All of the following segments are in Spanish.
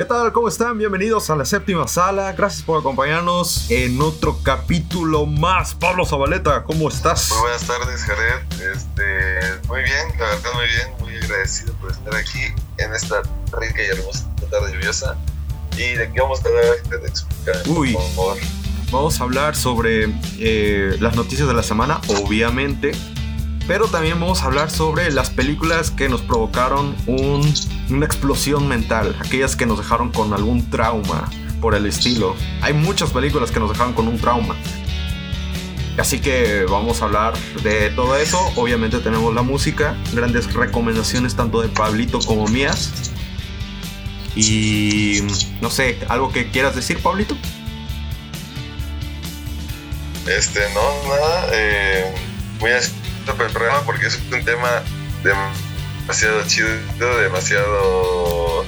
¿Qué tal? ¿Cómo están? Bienvenidos a la séptima sala. Gracias por acompañarnos en otro capítulo más. Pablo Zabaleta, ¿cómo estás? Muy buenas tardes, Jared. Este, muy bien, la verdad muy bien, muy agradecido por estar aquí en esta rica y hermosa tarde lluviosa. ¿Y de qué vamos a hablar? explicar, Uy, vamos a hablar sobre eh, las noticias de la semana, obviamente pero también vamos a hablar sobre las películas que nos provocaron una explosión mental, aquellas que nos dejaron con algún trauma por el estilo. Hay muchas películas que nos dejaron con un trauma. Así que vamos a hablar de todo eso. Obviamente tenemos la música, grandes recomendaciones tanto de Pablito como mías. Y no sé, ¿algo que quieras decir, Pablito? Este, no, nada. Eh, voy a el programa porque es un tema demasiado chido, demasiado,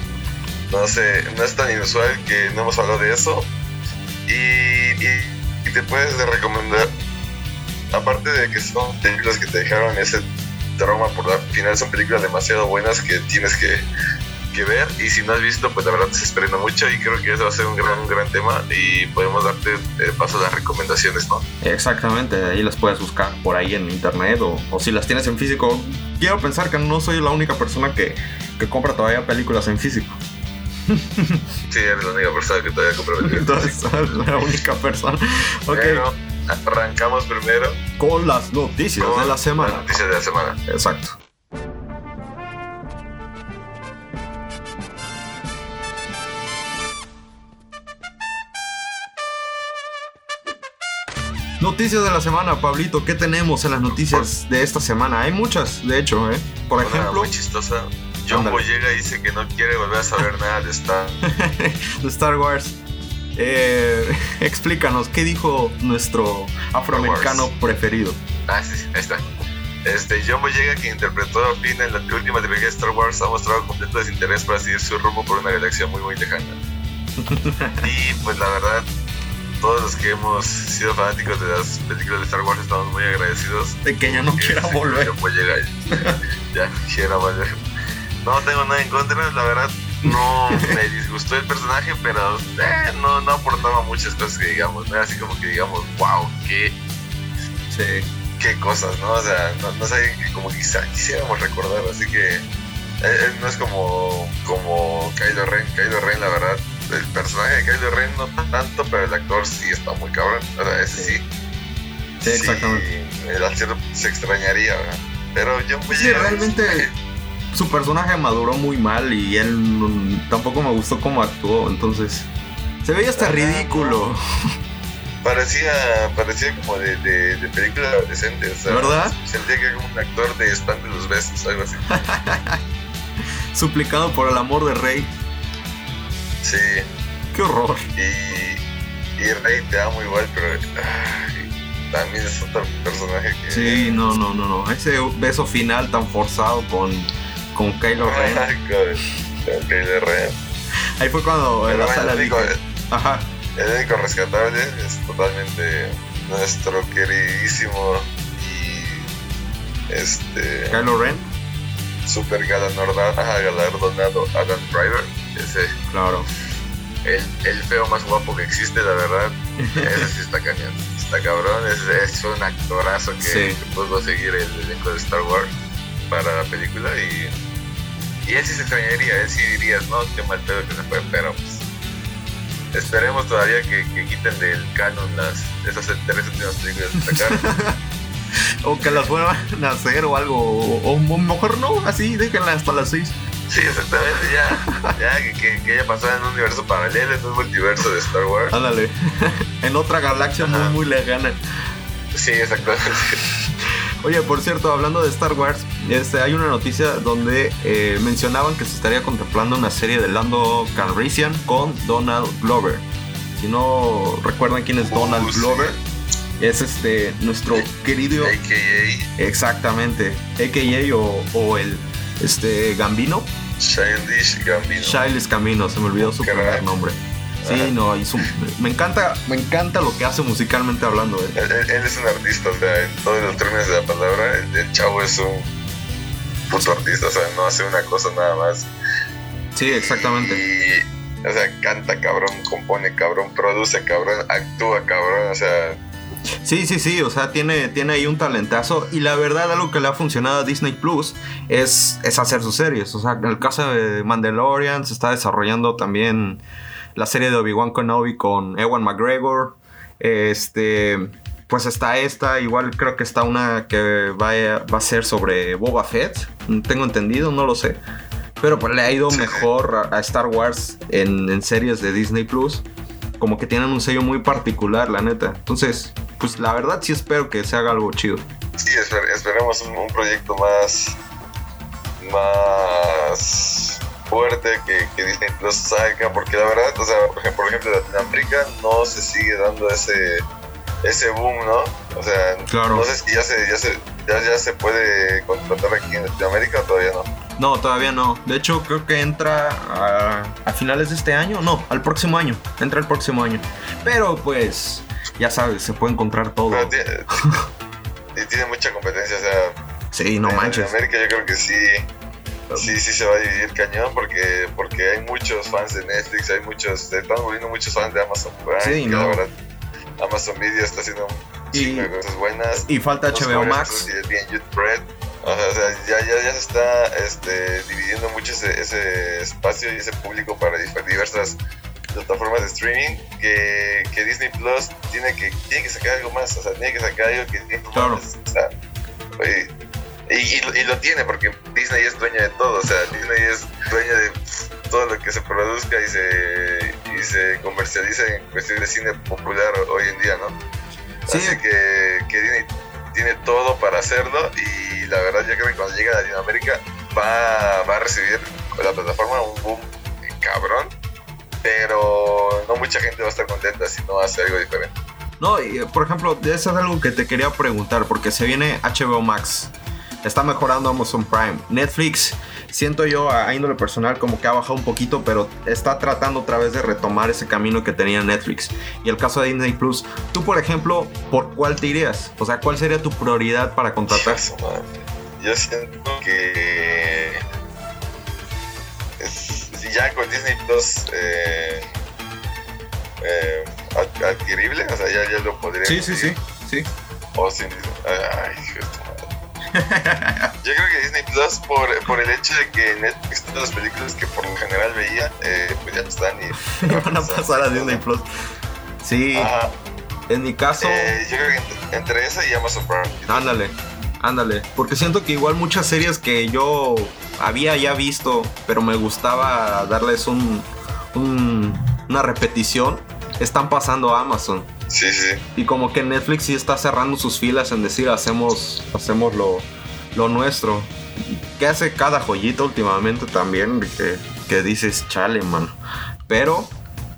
no sé, no es tan inusual que no hemos hablado de eso. Y, y, te puedes recomendar, aparte de que son películas que te dejaron ese trauma por la final, son películas demasiado buenas que tienes que que ver y si no has visto pues la verdad te esperando mucho y creo que eso va a ser un gran, un gran tema y podemos darte eh, paso a las recomendaciones, ¿no? Exactamente, ahí las puedes buscar por ahí en internet o, o, si las tienes en físico. Quiero pensar que no soy la única persona que, que compra todavía películas en físico. Sí, eres la única persona que todavía compra películas. Entonces, la única persona. Ok. Bueno, arrancamos primero con las noticias de la semana. Las noticias de la semana. Exacto. Noticias de la semana, Pablito. ¿Qué tenemos en las noticias de esta semana? Hay muchas, de hecho, ¿eh? Por ejemplo. Muy chistosa. John llega y dice que no quiere volver a saber nada de Star, de Star Wars. Eh, explícanos, ¿qué dijo nuestro afroamericano preferido? Ah, sí, sí, ahí está. Este, John Boyega, quien interpretó a Finn en la última trilogía de Star Wars, ha mostrado completo desinterés para seguir su rumbo por una galaxia muy, muy lejana. y pues la verdad, todos los que hemos sido fanáticos de las películas de Star Wars estamos muy agradecidos. De que ya no quiera volver. ya quiera volver. No tengo nada en contra, la verdad. No me disgustó el personaje, pero eh, no, no aportaba muchas cosas que digamos. No era así como que digamos, wow, qué. Sí. Qué cosas, ¿no? O sea, no, no sé, como quizá quisiéramos recordar. Así que. Eh, no es como, como Kylo Ren. Kylo Ren, la verdad, el personaje de Kylo Ren no tanto, pero el actor sí está muy cabrón. O sea, ese sí. Sí, exactamente. el actor se extrañaría, Pero yo muy Sí, realmente su personaje maduró muy mal y él tampoco me gustó cómo actuó, entonces se veía hasta ridículo. Parecía, parecía como de, de, película adolescente, o sea, ¿verdad? Sentía que era un actor de stand de los besos, algo así. Suplicado por el amor de Rey. Sí. Qué horror. Y, y Rey te amo igual, pero también es otro personaje que. Sí, no, no, no, no. Ese beso final tan forzado con, con Kylo Ren. con, Kylo Ren. Ahí fue cuando en la sala el Ajá. El único rescatable es totalmente nuestro queridísimo y este. Kylo Ren. Super galardonado, galardonado Adam Driver ese. Claro. El, el, feo más guapo que existe, la verdad. Ese sí está cañón. Está cabrón. Es, es un actorazo que, pudo seguir el elenco de Star Wars para la película. Y, y él sí se extrañaría. Él sí dirías, no, qué mal pedo que se fue. Pero pues. Esperemos todavía que, que quiten del canon las, esas tres últimas películas de sacaron. o que las vuelvan a hacer o algo. O, o mejor no, así, déjenlas hasta las seis. Sí, exactamente, ya. ya que, que, haya pasado en un universo paralelo, en un multiverso de Star Wars. Ándale. en otra galaxia muy, muy lejana. Sí, exactamente. Oye, por cierto, hablando de Star Wars, este, hay una noticia donde eh, mencionaban que se estaría contemplando una serie de Lando Calrissian con Donald Glover. Si no recuerdan quién es Donald uh, Glover, es este nuestro querido AKA. Exactamente, AKA o, o el este Gambino. Childish Gambino. Childish Gambino, se me olvidó su primer nombre. Sí, no, y me encanta, me encanta lo que hace musicalmente hablando. Él. Él, es un artista, o sea, en todos los términos de la palabra, el, chavo es un puto artista, o sea, no hace una cosa nada más. Sí, exactamente. Y, O sea, canta cabrón, compone cabrón, produce cabrón, actúa cabrón, o sea. Sí, sí, sí, o sea, tiene, tiene ahí un talentazo y la verdad algo que le ha funcionado a Disney Plus es, es hacer sus series. O sea, en el caso de Mandalorian se está desarrollando también la serie de Obi-Wan Kenobi con Ewan McGregor. Este, pues está esta, igual creo que está una que va a, va a ser sobre Boba Fett, tengo entendido, no lo sé. Pero pues le ha ido mejor a, Star Wars en, en, series de Disney Plus. Como que tienen un sello muy particular, la neta. Entonces, pues la verdad sí espero que se haga algo chido. Sí, esperemos un, un proyecto más. más fuerte que, que, Disney Plus saca. Porque la verdad, o sea, por ejemplo, Latinoamérica no se sigue dando ese ese boom, ¿no? O sea, no sé si ya se, ya se, ya, ya se puede contratar aquí en Latinoamérica o todavía no. No, todavía no. De hecho, creo que entra a, a, finales de este año. No, al próximo año. Entra el próximo año. Pero pues, ya sabes, se puede encontrar todo. Y tiene mucha competencia, o sea. Sí, no en manches. Latinoamérica yo creo que sí. Sí, sí se va a dividir cañón porque, porque hay muchos fans de Netflix, hay muchos, se están volviendo muchos fans de Amazon Prime. Sí, no. La verdad, Amazon Video está haciendo un de cosas buenas. Y falta HBO Max. sí, bien Red. O sea, o sea, ya, ya, ya se está este, dividiendo mucho ese, ese espacio y ese público para diversas plataformas de streaming que, que Disney Plus tiene que, tiene que sacar algo más, o sea, tiene que sacar algo que tiene Claro. más, o sea, oye, y, y, lo- y lo tiene porque Disney es dueño de todo, o sea, Disney es dueño de todo lo que se produzca y se, y se comercializa en cuestión de cine popular hoy en día, ¿no? Sí. Así que, que Disney tiene todo para hacerlo y la verdad yo creo que cuando llegue a Latinoamérica va, va a recibir la plataforma un boom cabrón, pero no mucha gente va a estar contenta si no hace algo diferente. No, y eh, por ejemplo, eso es algo que te quería preguntar, porque se viene HBO Max. Está mejorando Amazon Prime. Netflix, siento yo a índole personal como que ha bajado un poquito, pero está tratando otra vez de retomar ese camino que tenía Netflix. Y el caso de Disney Plus, tú por ejemplo, ¿por cuál te irías? O sea, ¿cuál sería tu prioridad para contratar? Yo siento que ya con Disney Plus eh, eh, ad- adquirible, o sea, ya, ya lo podría conseguir. sí. O sin Ay. Yo creo que Disney Plus, por, por el hecho de que Netflix, todas las películas que por lo general veía, eh, pues ya no están y. Van a pasar a Disney Plus. Sí, Ajá. en mi caso... Eh, yo creo que entre, entre esa y Amazon Prime. Ándale, ándale. Porque siento que igual muchas series que yo había ya visto, pero me gustaba darles un, un- una repetición, están pasando a Amazon. Sí, sí. Y como que Netflix sí está cerrando sus filas en decir hacemos, hacemos lo, lo nuestro. Que hace cada joyita últimamente también, que, que dices, chale, mano. Pero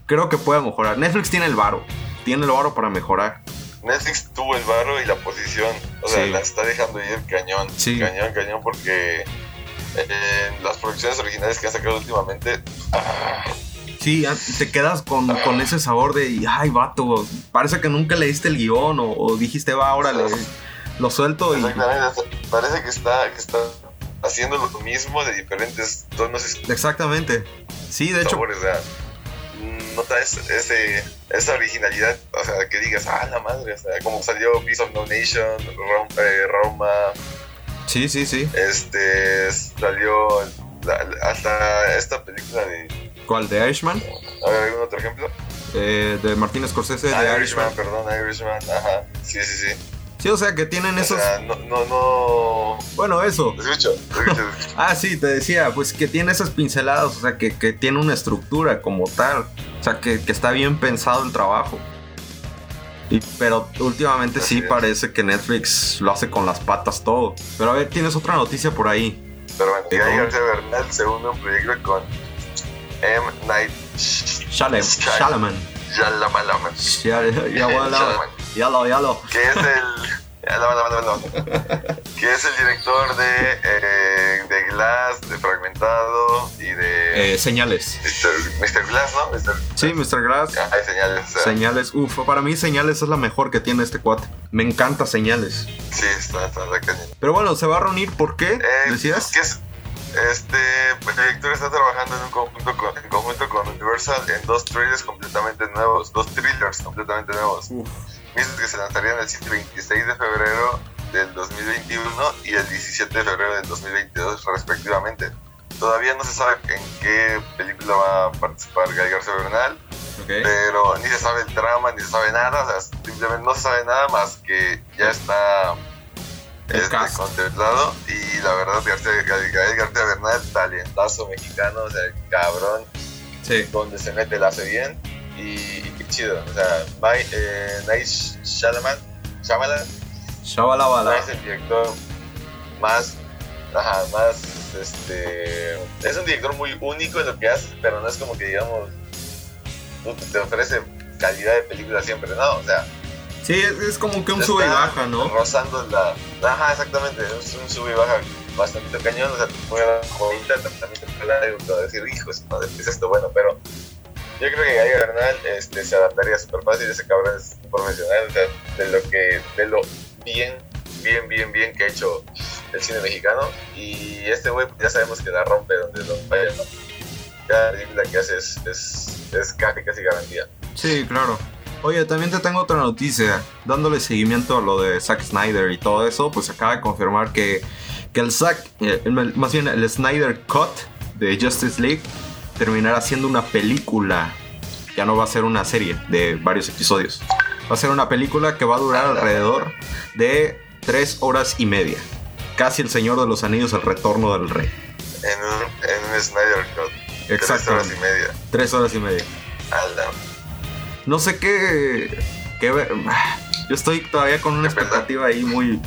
creo que puede mejorar. Netflix tiene el varo. Tiene el varo para mejorar. Netflix tuvo el barro y la posición, o sea, Sí. la está dejando ir cañón, Sí. cañón, cañón, porque eh, las producciones originales que han sacado últimamente, ah, Sí, te quedas con, con ese sabor de, ay, vato, parece que nunca leíste el guion o, o dijiste, va, órale, lo suelto y... exactamente, parece que está, que está haciendo lo mismo de diferentes tonos y Exactamente. Sí, de hecho, o sea, nota ese, ese- esa originalidad, o sea, que digas, ah, la madre, o sea, como salió Beast of No Nation, Rom- eh, Roma, sí, sí, sí. este, salió la- hasta esta película de, ¿Cuál? ¿De Irishman? a ver, ¿algún otro ejemplo? Eh, de Martin Scorsese, de Irishman, Irishman. perdón, Irishman, ajá, sí, sí, sí. Sí, o sea, que tienen O esos... sea, no, no, no. Bueno, eso. Escucho. Ah, sí, te decía, pues que tiene esas pinceladas, o sea, que, que tiene una estructura como tal. O sea, que, que está bien pensado el trabajo. Y, pero últimamente Así sí es. parece que Netflix lo hace con las patas todo. Pero a ver, tienes otra noticia por ahí. Pero bueno, ¿Y Guy cómo? García Bernal se une a un proyecto con M. Night. Shyamalan, Shyamalan, ya lo, ya lo. que es el. que es el director de, eh, de Glass, de Fragmentado y de Eh, señales. Mr. Mr. Glass, ¿no? Mr. Sí, Mr. Glass. Ah, Hay señales. sea, Señales, uf, para mí señales es la mejor que tiene este cuate. Me encanta señales. Sí, está, está, está cañón. Pero bueno, se va a reunir, ¿por qué? Eh, ¿Decías? que es- este, director está trabajando en un conjunto con, en conjunto con Universal en dos trailers completamente nuevos, dos thrillers completamente nuevos. Mismos que se lanzarían el 26 de febrero del 2021 y el 17 de febrero del 2022 respectivamente. Todavía no se sabe en qué película va a participar Guy García Bernal, pero ni se sabe el trama, ni se sabe nada, o sea, simplemente no se sabe nada más que ya está este, contemplado y la verdad García, García Bernal, talentazo mexicano, o sea, cabrón, donde se mete, la hace bien y, qué chido, o sea, eh, Night Shyamalan, Shyamalan, Shyamalan es el director más, ajá, más, este, es un director muy único en lo que hace, pero no es como que digamos, te ofrece calidad de película siempre, no, o sea, Sí, es, como que un sube y baja, ¿no? Rozando la. Ajá, exactamente. Es un sube y baja bastante cañón. O sea, muy jodita, también te puede decir, hijo, es esto bueno, pero yo creo que Gary Bernal este, se adaptaría súper fácil. Ese cabrón es profesional, o sea, de lo que. de lo bien, bien, bien, bien que ha hecho el cine mexicano. Y este güey ya sabemos que la rompe donde lo vaya, ¿no? Cada película que hace es, es, es casi, casi garantía. Sí, claro. Oye, también te tengo otra noticia. Dándole seguimiento a lo de Zack Snyder y todo eso, pues acaba de confirmar que, que el Zack, eh, más bien el Snyder Cut de Justice League, terminará siendo una película. Ya no va a ser una serie de varios episodios. Va a ser una película que va a durar alrededor de tres horas y media. Casi el Señor de los Anillos, el retorno del rey. En un, Snyder Cut. Exacto. Tres horas y media. Tres horas y media. No sé qué, qué ver. Yo estoy todavía con una expectativa ahí muy.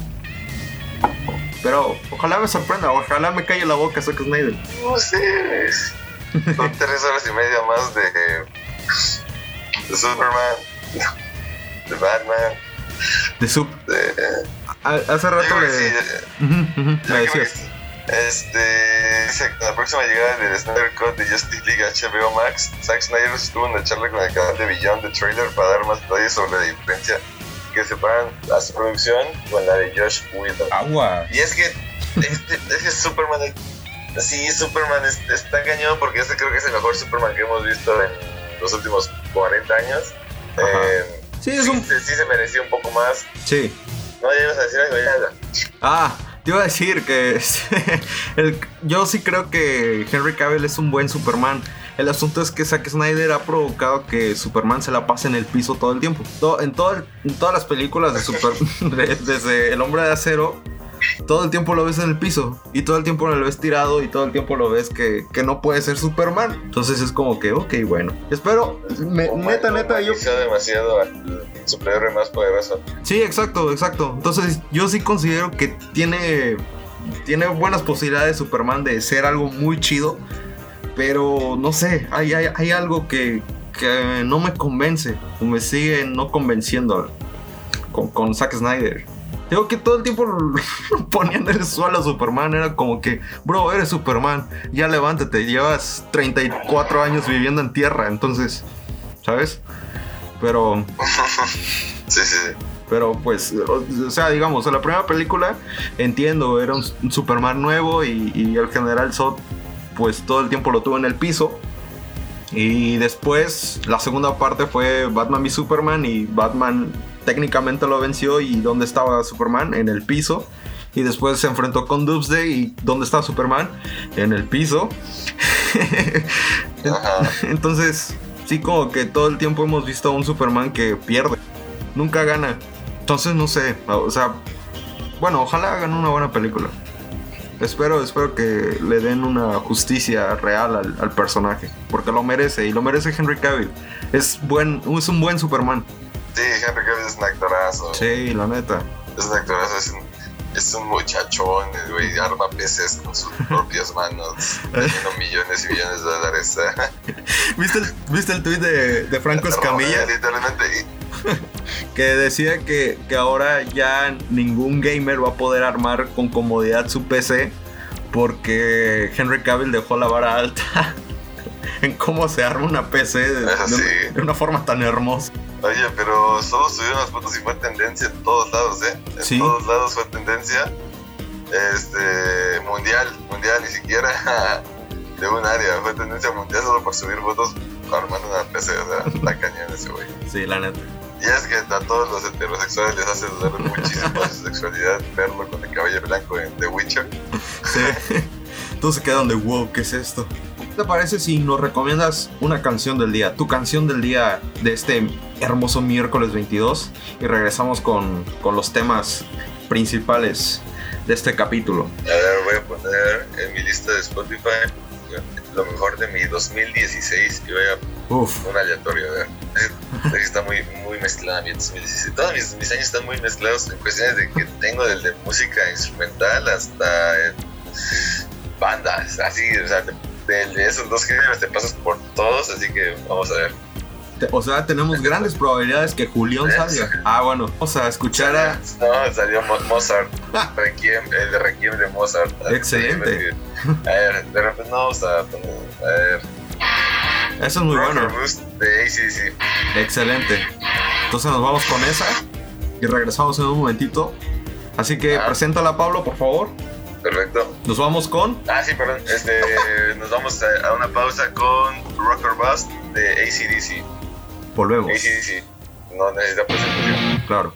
Pero ojalá me sorprenda, ojalá me calle la boca Zack Snyder. No sé. Son tres horas y media más de, de Superman, de Batman. De Sup. Hace rato le. Sí, me decías. Este, dice que la próxima llegada del Snyder Cut de Justice League HBO Max, Zack Snyder estuvo en la charla con el canal de Beyond the Trailer para dar más detalles sobre la diferencia que separan a su producción con la de Josh Whedon. Agua. Y es que este, es que Superman, sí, Superman está cañón porque este creo que es el mejor Superman que hemos visto en los últimos 40 años. Eh, sí, es un... sí, sí, se merecía un poco más. Sí. No, ya ibas a decir algo, ya. Ah, te iba a decir que yo sí creo que Henry Cavill es un buen Superman. El asunto es que Zack Snyder ha provocado que Superman se la pase en el piso todo el tiempo. en, en todas las películas de Superman, desde El Hombre de Acero todo el tiempo lo ves en el piso y todo el tiempo lo ves tirado y todo el tiempo lo ves que, no puede ser Superman. Entonces es como que, ok, bueno. Espero, neta, neta, yo... demasiado superhéroe más poderoso. Sí, exacto, exacto. Entonces yo sí considero que tiene, tiene buenas posibilidades Superman de ser algo muy chido. Pero no sé, hay, hay, algo que, que no me convence o me sigue no convenciendo con, con Zack Snyder. Digo que todo el tiempo poniendo el suelo a Superman era como que, bro, eres Superman, ya levántate, llevas 34 años viviendo en tierra, entonces, ¿sabes? Pero... sí, sí. Pero pues, o sea, digamos, en la primera película, entiendo, era un, Superman nuevo y, y, el general Zod, pues todo el tiempo lo tuvo en el piso. Y después, la segunda parte fue Batman y Superman y Batman técnicamente lo venció y dónde estaba Superman en el piso. Y después se enfrentó con Doomsday y dónde estaba Superman en el piso. Entonces, sí, como que todo el tiempo hemos visto a un Superman que pierde, nunca gana. Entonces, no sé, o sea, bueno, ojalá hagan una buena película. Espero, espero que le den una justicia real al, al personaje, porque lo merece y lo merece Henry Cavill. Es, buen, es un buen Superman. Sí, Henry Cavill es un actorazo. Sí, la neta. Es un actorazo, es un, es un muchachón, güey, arma peces con sus propias manos, teniendo millones y millones de dólares. ¿Viste el, ¿Viste el tweet de, de Franco Escamilla? Literalmente. que decía que, que ahora ya ningún gamer va a poder armar con comodidad su PC porque Henry Cavill dejó la vara alta en cómo se arma una PC de, de una forma tan hermosa. Oye, pero solo subieron las fotos y fue tendencia en todos lados, ¿eh? En todos lados fue tendencia. Este, mundial, mundial, ni siquiera de un área, fue tendencia mundial solo por subir fotos armando una PC, o sea, la caña de ese güey. Sí, la neta. Y es que a todos los heterosexuales les hace dudar muchísimo de su sexualidad verlo con el cabello blanco en The Witcher. Sí. Todos se quedan de wow, ¿qué es esto? ¿Qué te parece si nos recomiendas una canción del día? Tu canción del día de este hermoso miércoles 22 y regresamos con, con los temas principales de este capítulo. A ver, voy a poner en mi lista de Spotify lo mejor de mi 2016 y voy a Uf, un aleatorio, a ver. Está muy, muy mezclada mi 2016. Todos mis, mis años están muy mezclados en cuestiones de que tengo desde música instrumental hasta eh, bandas, así, o sea, de, de- de esos dos géneros te pasas por todos, así que vamos a ver. o sea, tenemos grandes probabilidades que Julián salga. Ah, bueno, vamos a escuchar a... No, salió Mo- Mozart, Requiem, el de Requiem de Mozart. Excelente. A ver, de repente no vamos a poner, a ver, Eso es muy bueno. Boost de ACDC. Excelente. Entonces nos vamos con esa y regresamos en un momentito. Así que Ah. preséntala, Pablo, por favor. Perfecto. Nos vamos con... Ah, sí, perdón. Este, nos vamos a, a una pausa con Rocker Bust de ACDC. Volvemos. ACDC. No necesita presentación. Claro.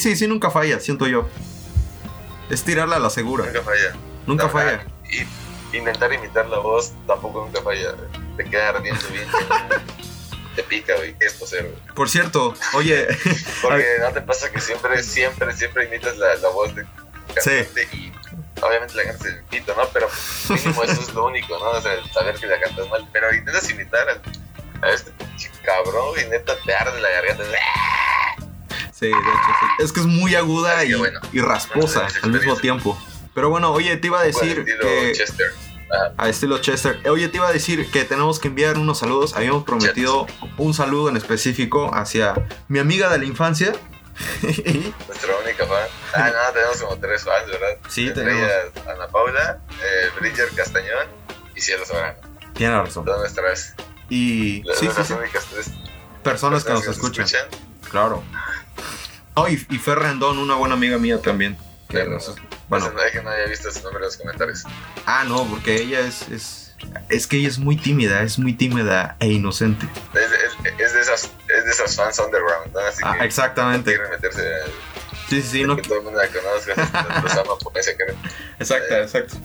Y sí, sí, nunca falla, siento yo. Es tirarla a la segura. Nunca falla. Nunca La falla. verdad, Y intentar imitar la voz tampoco nunca falla. Te queda ardiendo bien. te pica, güey. ¿Qué es poser, güey? Por cierto, oye, Porque no te pasa que siempre, siempre, siempre imitas la, la voz de cantante y obviamente la cantas el pito, ¿no? Pero mínimo eso es lo único, ¿no? O sea, saber que la cantas mal. Pero intentas imitar a, a este pinche cabrón y neta te arde la garganta. Sí, de hecho, sí. Es que es muy aguda Así y, que bueno. y rasposa Bueno, al mismo tiempo. Pero bueno, oye, te iba a decir que Chester. Ajá. a estilo Chester. Oye, te iba a decir que tenemos que enviar unos saludos. Habíamos prometido un saludo en específico hacia mi amiga de la infancia. Nuestra única fan. Ah, no, tenemos como tres fans, ¿verdad? Sí, Entre tenemos. ellas Ana Paula, eh, Bridger Castañón y Cielo Soberano. Tiene razón. Todas nuestras, Y las, sí, sí, nuestras sí. únicas tres Personas que nos escuchan. Claro. Oh, y, y Fer Rendón, una buena amiga mía también. que Pero, nos- Bueno, no que no haya visto su nombre en los comentarios. ah, no, porque ella es, es. Es que ella es muy tímida, es muy tímida e inocente. Es, es- es de esas, es de esas fans underground, ¿no? Así Ah, que no exactamente. quieren meterse a Sí, sí, sí. No, que todo el mundo la conozca, los ama por ese querer. exacto, exacto.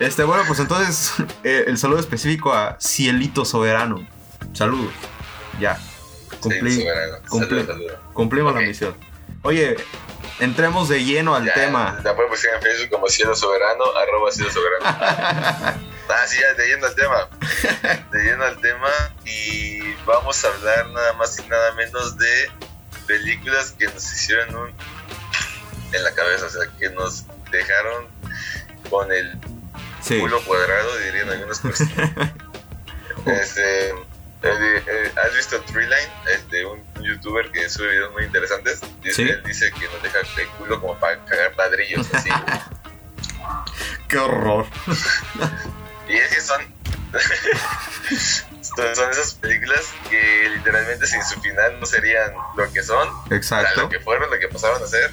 Este, bueno, pues entonces, eh, el saludo específico a Cielito Soberano. Saludos. Ya. Cumplí, Sí, soberano. cumplí. Cumplimos la misión. Oye, entremos de lleno al Ya, tema. La pueden buscar en Facebook como Cielo Soberano, arroba Cielo Soberano. ah, sí, ya, de lleno al tema. De lleno al tema y vamos a hablar nada más y nada menos de películas que nos hicieron un en la cabeza, o sea, que nos dejaron con el Sí. culo cuadrado, dirían algunas personas. este, ¿Has visto Treeline? Este, un, un youtuber que sube videos muy interesantes. Dice, Sí. Él dice que nos deja el culo como para cagar ladrillos, así. Qué horror. y es que son, son. esas películas que literalmente sin su final no serían lo que son, Exacto. lo que fueron, lo que pasaron a ser.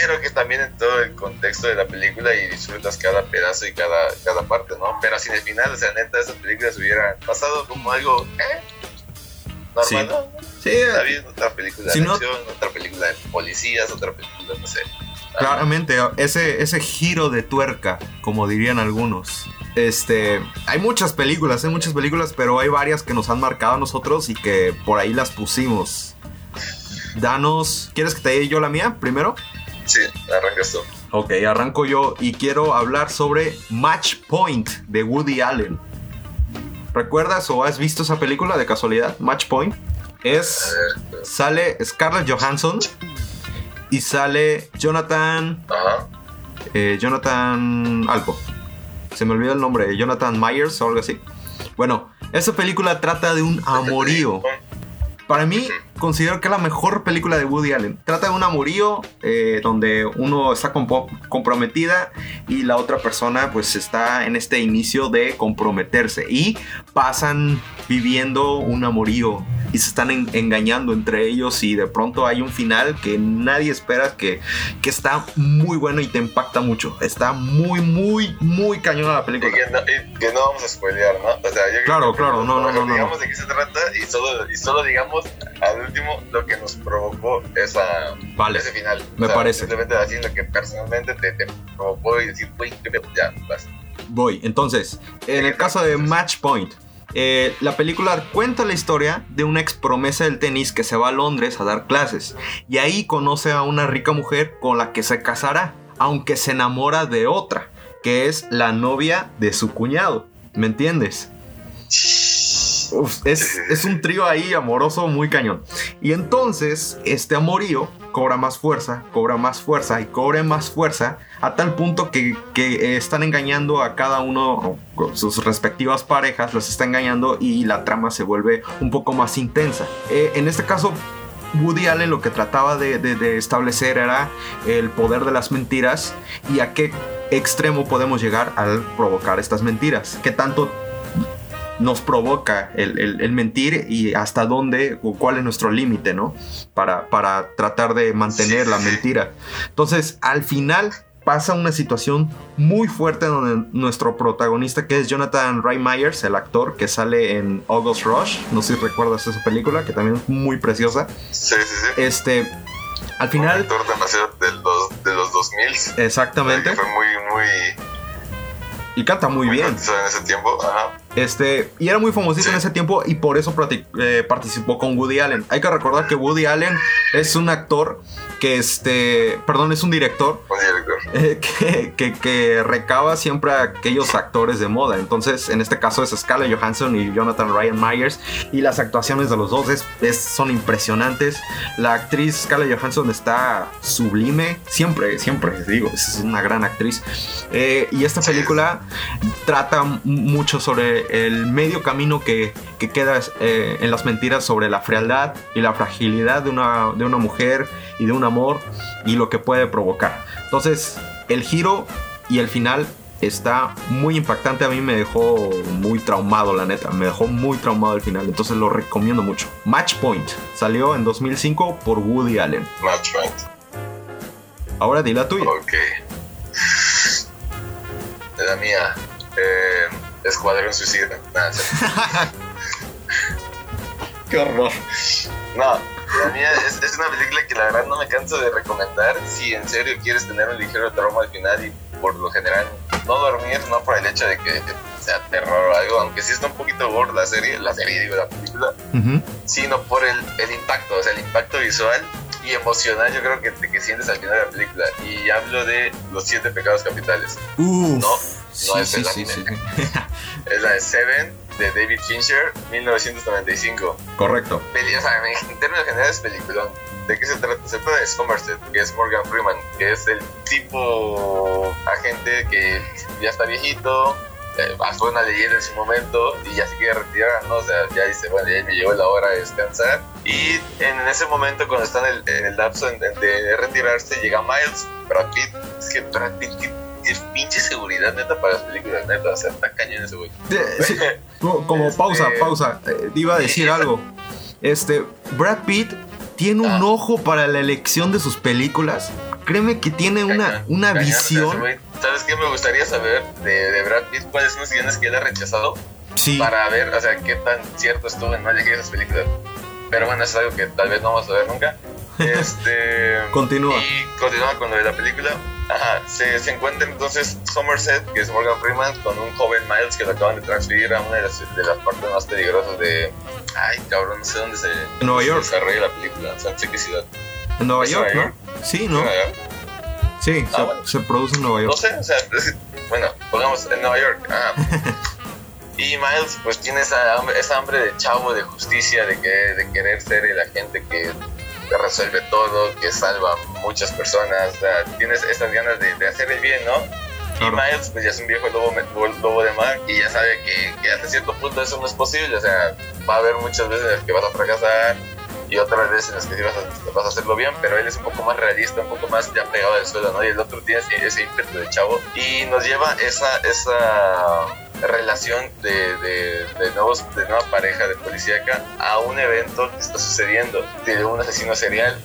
Pero que también en todo el contexto de la película y disfrutas cada pedazo y cada, cada parte, ¿no? Pero sin el final, o sea, neta, esas películas hubieran pasado como algo, ¿eh? Normal, Sí. ¿no? Sí, Está bien, otra película Si de no- acción, otra película de policías, otra película, no sé. Claramente, ese, ese giro de tuerca, como dirían algunos. Este, hay muchas películas, hay muchas películas, pero hay varias que nos han marcado a nosotros y que por ahí las pusimos. Danos, ¿quieres que te dé yo la mía primero? Sí, arrancas tú. Ok, arranco yo y quiero hablar sobre Match Point de Woody Allen. ¿Recuerdas o has visto esa película de casualidad? Match Point. Es, ver. sale Scarlett Johansson y sale Jonathan Ajá. eh, Jonathan algo. Se me olvidó el nombre, Jonathan Myers o algo así. Bueno, esa película trata de un amorío. Para mí, considero que es la mejor película de Woody Allen. Trata de un amorío eh, donde uno está compo- comprometida y la otra persona pues está en este inicio de comprometerse. Y pasan viviendo un amorío y se están en- engañando entre ellos y de pronto hay un final que nadie espera que, que está muy bueno y te impacta mucho. Está muy, muy, muy cañona la Y película. que, no, y que no vamos a spoilear, ¿no? O sea, yo creo Claro, que claro, no, no, mejor no, no, Digamos no. de qué se trata y solo, y solo digamos al último lo que nos provocó esa, Vale. ese final. Me parece. Simplemente así lo que personalmente te, te provocó y decir, pedo", ya, vas. Voy. Entonces, en el caso de Match Point, eh, la película cuenta la historia de una ex promesa del tenis que se va a Londres a dar clases. Y ahí conoce a una rica mujer con la que se casará, aunque se enamora de otra, que es la novia de su cuñado. ¿Me entiendes? Uf, es, es un trío ahí amoroso muy cañón. Y entonces este amorío cobra más fuerza, cobra más fuerza y cobra más fuerza a tal punto que, que, eh, están engañando a cada uno, sus respectivas parejas, los está engañando y la trama se vuelve un poco más intensa. Eh, en este caso... Woody Allen lo que trataba de, de- de establecer era el poder de las mentiras y a qué extremo podemos llegar al provocar estas mentiras. ¿Qué tanto nos provoca el, el- el mentir y hasta dónde o cuál es nuestro límite, ¿no? Para, para tratar de mantener Sí, la sí. mentira. Entonces, al final pasa una situación muy fuerte donde nuestro protagonista, que es Jonathan Ray Myers, el actor que sale en August Rush, no sé si recuerdas esa película, que también es muy preciosa. Sí, sí, sí. Este, al Un final, actor demasiado de los, de los 2000 exactamente, Que fue muy, muy. y canta muy bien. cotizado en ese tiempo. Ajá. Este, y era muy famosito en ese tiempo y por eso eh, participó con Woody Allen. Hay que recordar que Woody Allen es un actor que, este, perdón, es un director Un director. eh, que, que- que recaba siempre a aquellos actores de moda. Entonces, en este caso es Scarlett Johansson y Jonathan Ryan Myers. Y las actuaciones de los dos es- es- son impresionantes. La actriz Scarlett Johansson está sublime. Siempre, siempre digo, es una gran actriz. Eh, y esta película trata mucho sobre el medio camino que, que queda eh, en las mentiras sobre la frialdad y la fragilidad de una, de una mujer y de un amor y lo que puede provocar. Entonces, el giro y el final está muy impactante. A mí me dejó muy traumado, la neta. Me dejó muy traumado el final. Entonces lo recomiendo mucho. Match Point salió en 2005 por Woody Allen. Match point. Ahora di la tuya. Ok. La mía. Eh, Escuadrón Suicida. Nada. Qué horror. No, la mía es, es una película que la verdad no me canso de recomendar si en serio quieres tener un ligero trauma al final y por lo general no dormir, no por el hecho de que sea terror o algo, aunque sí está un poquito gore la serie, la serie digo la película, sino por el, el impacto, o sea, el impacto visual y emocional yo creo que, que sientes al final de la película. Y hablo de los siete pecados capitales. Uf. No, Sí, es sí, el sí, anime. Es la de Seven de David Fincher, 1995. Correcto. Peli- o sea, en términos generales, peliculón. ¿De qué se trata? Se trata de Somerset, que es Morgan Freeman, que es el tipo agente que ya está viejito, eh, fue una leyenda en su momento y ya se quiere retirar, ¿no? O sea, ya dice, bueno, ya me llegó la hora de descansar. Y en ese momento, cuando está en el, en el lapso en- en- de retirarse, llega Miles, Brad Pitt. Es que Brad Pitt pinche seguridad neta para las películas, neta. O sea, está cañón ese güey. Sí, como Este- pausa, pausa. Eh, iba a decir algo. Este, Brad Pitt tiene un Ah. ojo para la elección de sus películas. Créeme que tiene una, Cañón, una cañón, sea, ese visión. ¿Sabes qué me gustaría saber de, de Brad Pitt? ¿Cuáles son los guiones que él ha rechazado? Sí, para ver, o sea, qué tan cierto estuvo en no elegir esas películas. Pero bueno, eso es algo que tal vez no vamos a ver nunca. Este. Continúa. Y continúa con lo de la película. Ajá, se, se encuentra entonces Somerset, que es Morgan Freeman, con un joven Miles que lo acaban de transferir a una de las, de las partes más peligrosas de. Ay, cabrón, no sé dónde se, En Nueva se York. desarrolla la película. O sea, no sé qué ciudad. en Nueva ¿es York, Nueva ¿no? Sí, ¿no? Nueva York? Sí, Ah, se, bueno. se produce en Nueva No York. sé, o sea, es que, bueno, pongamos en Nueva York. Ah. y Miles, pues tiene esa hambre, esa hambre de chavo, de justicia, de, que, de querer ser el agente que, que resuelve todo, que salva a muchas personas. O sea, tienes estas ganas de, de hacer el bien, ¿no? Claro. Y Miles, pues ya es un viejo lobo, lobo de mar y ya sabe que, que hasta cierto punto eso no es posible. O sea, va a haber muchas veces en las que vas a fracasar y otras veces en las que sí vas a, vas a hacerlo bien, pero él es un poco más realista, un poco más ya pegado al suelo, ¿no? Y el otro tiene ese, ese ímpetu de chavo y nos lleva esa, esa relación de, de, nuevos, de nueva pareja de policíaca a un evento que está sucediendo de un asesino serial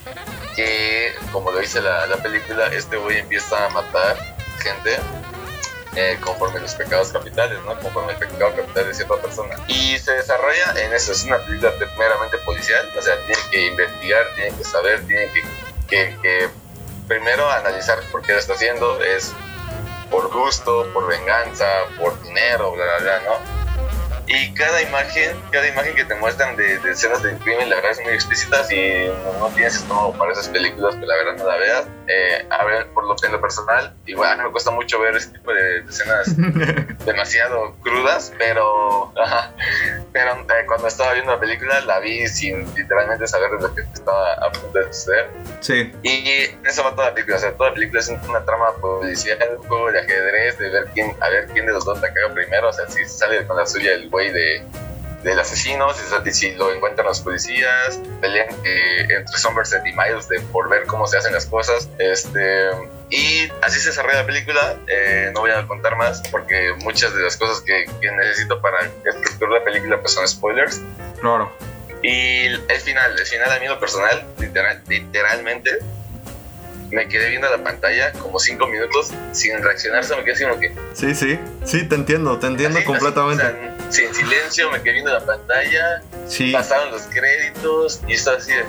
que, como lo dice la, la película, este güey empieza a matar gente eh, conforme los pecados capitales, ¿no? Conforme el pecado capital de cierta persona. Y se desarrolla en eso, es una película meramente policial, o sea, tiene que investigar, tiene que saber, tiene que, que, que primero analizar por qué lo está haciendo, es por gusto, por venganza, por dinero, bla, bla, bla, ¿no? Y cada imagen, cada imagen que te muestran de, de escenas del crimen, la verdad es muy explícitas y no, no tienes estómago para esas películas, que la verdad no la veas. Eh, a ver, por lo, en lo personal, igual me cuesta mucho ver ese tipo de, de escenas demasiado crudas, pero, ajá, pero eh, cuando estaba viendo la película la vi sin literalmente saber de lo que estaba a punto de suceder. Sí, Y eso va toda la película, o sea, toda la película es una trama policial, un juego de ajedrez, de ver quién, a ver quién de los dos la caga primero, o sea, si sale con la suya el güey de, del asesino, si, si lo encuentran los policías, pelean eh, entre Somerset y Miles de, por ver cómo se hacen las cosas, este... Y así se desarrolla la película, eh, no voy a contar más porque muchas de las cosas que, que necesito para estructurar la película pues son spoilers. claro. Y el final, el final a mí lo personal, literal, literalmente, me quedé viendo la pantalla como cinco minutos sin reaccionar, solo me quedé así como que... Sí, sí. Sí, te entiendo, te entiendo así, completamente. así, o sea, sin silencio, me quedé viendo la pantalla, sí. pasaron los créditos y estaba así de...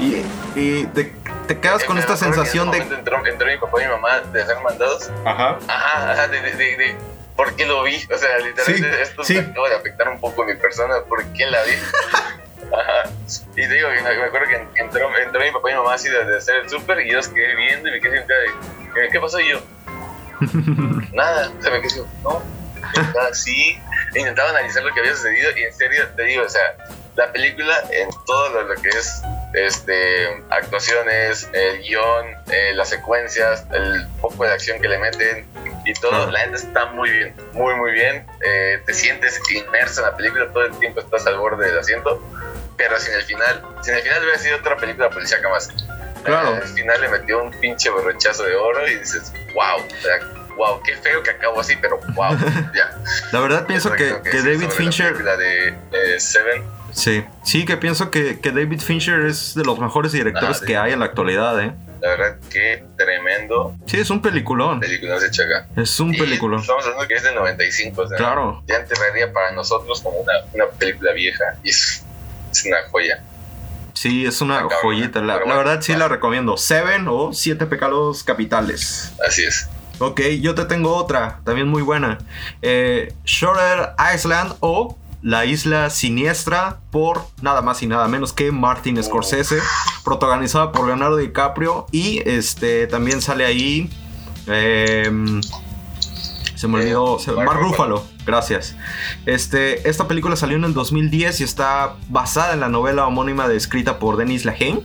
Y, y te, te quedas con esta sensación en de. ese entró, entró mi papá y mi mamá de hacer mandados. Ajá. Ajá, ajá, de, de, de, de- ¿por qué lo vi? O sea, literalmente Sí, esto sí. me acaba de afectar un poco mi persona, ¿por qué la vi? Ajá. Y te digo, me me acuerdo que entró, entró mi papá y mi mamá así de, de hacer el súper y yo los quedé viendo y me quedé sin cara de, ¿qué- ¿qué pasó? Y yo, nada, o sea, me quedé no, nada, sí. E intentaba analizar lo que había sucedido y en serio te digo, o sea, la película en todo lo, lo que es este actuaciones, el guion, eh, las secuencias, el poco de acción que le meten y todo, la neta está muy bien, muy muy bien. Eh, te sientes inmerso en la película, todo el tiempo estás al borde del asiento, pero sin el final, sin el final hubiera sido otra película policíaca más. Claro. Al final le metió un pinche borrachazo de oro y dices, wow, o sea, wow, qué feo que acabo así, pero wow, ya. La verdad pienso que, que David Fincher... La de eh, Seven, Sí, sí, que pienso que, que David Fincher es de los mejores directores Ah, que hay en la actualidad, ¿eh? la verdad, qué tremendo Sí, es un peliculón. película se echa acá. Es un Y peliculón. Estamos hablando que es del 95, o sea, Claro. ya enterraría para nosotros como una, una película vieja y es, es una joya. Sí, es una joyita. La, verdad sí la recomiendo. Seven o Siete Pecados Capitales. Así es. Ok, yo te tengo otra, también muy buena. Eh, Shutter Island o La Isla Siniestra por nada más y nada menos que Martin Scorsese, protagonizada por Leonardo DiCaprio y este también sale ahí em, se me Eh, olvidó, Mark Mark Ruffalo. Ruffalo, gracias. Este, esta película salió en el 2010 y está basada en la novela homónima escrita por Denis Lehane.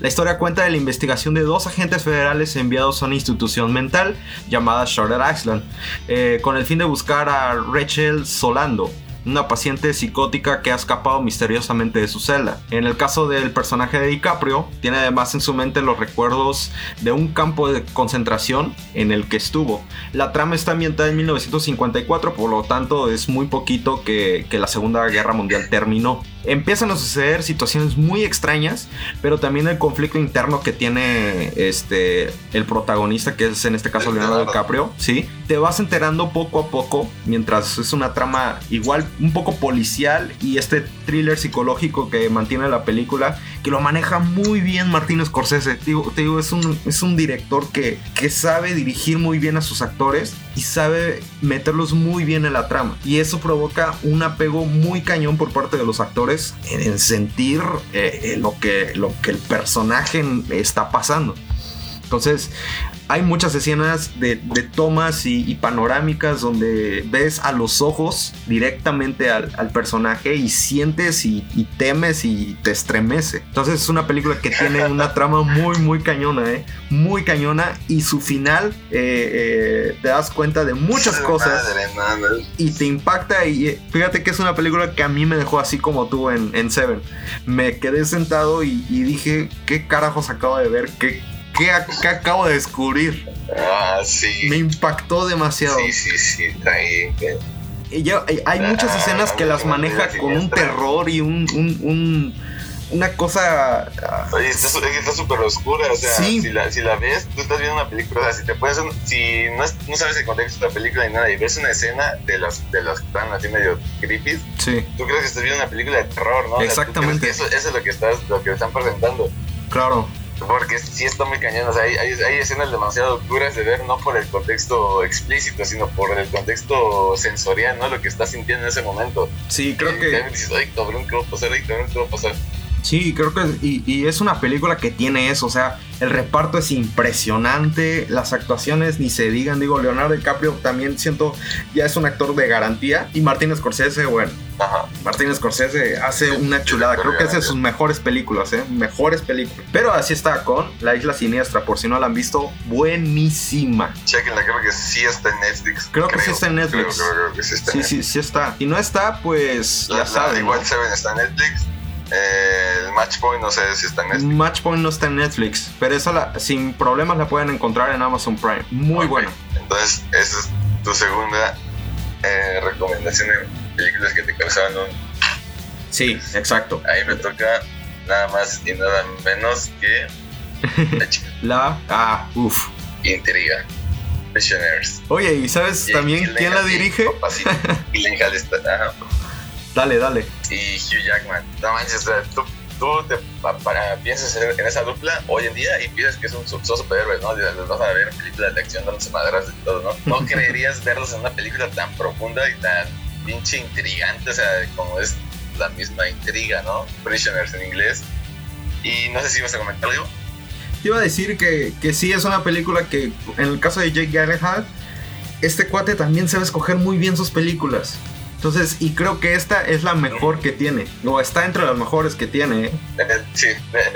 La historia cuenta de la investigación de dos agentes federales enviados a una institución mental llamada Shutter Island, eh, con el fin de buscar a Rachel Solando, una paciente psicótica que ha escapado misteriosamente de su celda. En el caso del personaje de DiCaprio, tiene además en su mente los recuerdos de un campo de concentración en el que estuvo. La trama está ambientada en 1954, por lo tanto es muy poquito que, que la Segunda Guerra Mundial terminó. Empiezan a suceder situaciones muy extrañas, pero también el conflicto interno que tiene este, el protagonista, que es en este caso Leonardo. DiCaprio, ¿sí? Te vas enterando poco a poco, mientras es una trama igual un poco policial y este thriller psicológico que mantiene la película, que lo maneja muy bien Martín Scorsese. Te digo, te digo, es, un, es un director que, que sabe dirigir muy bien a sus actores y sabe meterlos muy bien en la trama. Y eso provoca un apego muy cañón por parte de los actores en, en sentir eh, eh, lo, que, lo que el personaje está pasando. Entonces, hay muchas escenas de, de tomas y, y panorámicas donde ves a los ojos directamente al, al personaje y sientes y, y temes y te estremece. Entonces es una película que tiene una trama muy, muy cañona, ¿eh? Muy cañona y su final eh, eh, te das cuenta de muchas cosas Madre, y te impacta y eh, fíjate que es una película que a mí me dejó así como tú en, en Seven. Me quedé sentado y, y dije, ¿qué carajos acabo de ver? ¿Qué, qué, qué acabo de descubrir? Ah, sí. Me impactó demasiado. Sí, sí, sí, está ahí. Y ya- hay- muchas Ah, escenas que las maneja con un terror y un, un- un- una cosa... ah, Oye, está súper oscura, o sea, Sí. si, la, si la ves, tú estás viendo una película, o sea, si te puedes, si no, no sabes el contexto de la película ni nada, y ves una escena de las, de las que están así medio creepy, Sí, tú crees que estás viendo una película de terror, ¿no? O sea, Exactamente. crees que eso, eso es lo que estás, lo que están presentando. claro. Porque sí está muy cañón, o sea, hay, hay, hay escenas demasiado duras de ver, no por el contexto explícito, sino por el contexto sensorial, ¿no? Lo que estás sintiendo en ese momento. Sí, creo Y que... dices, ay, cabrón, ¿qué va a pasar? Ay, cabrón, ¿qué va a pasar? Sí, creo que y, y es una película que tiene eso, o sea, el reparto es impresionante, las actuaciones ni se digan, digo, Leonardo DiCaprio también siento ya es un actor de garantía y Martin Scorsese, bueno, Ajá. Martin Scorsese hace una chulada, creo que es de garantía. sus mejores películas, ¿eh? Mejores películas. Pero así está con La Isla Siniestra, por si no la han visto, buenísima. Chequenla, creo que sí está en Netflix. Creo que sí está en Netflix. Creo, que sí está Sí, sí, sí está. Si no está, pues La, ya la- saben. igual ¿no? Seven está en Netflix. Eh, el Match Point no sé si está en Netflix. Matchpoint no está en Netflix, pero esa la- sin problemas la pueden encontrar en Amazon Prime. Muy Ok. buena. Entonces, esa es tu segunda eh, recomendación de películas que te causaban un... Sí, exacto. Ahí me toca nada más y nada menos que la chica La. Ah, uff. intriga. Oye, ¿y sabes también quién la dirige? Gyllenhaal está. Ajá. Dale, dale. Y Hugh Jackman. No manches, o sea, tú tú te, pa- para, piensas en, en esa dupla hoy en día y piensas que son, son superhéroes, ¿no? Los vas a ver en películas de acción dándose madrazos y todo, ¿no? No creerías verlos en una película tan profunda y tan pinche intrigante, o sea, como es la misma intriga, ¿no? Prisoners en inglés. Y no sé si vas a comentar algo. Te iba a decir que, que sí es una película que, en el caso de Jake Gyllenhaal, este cuate también sabe escoger muy bien sus películas. Entonces, y creo que esta es la mejor que tiene, o está entre las mejores que tiene. ¿eh? Eh, Sí,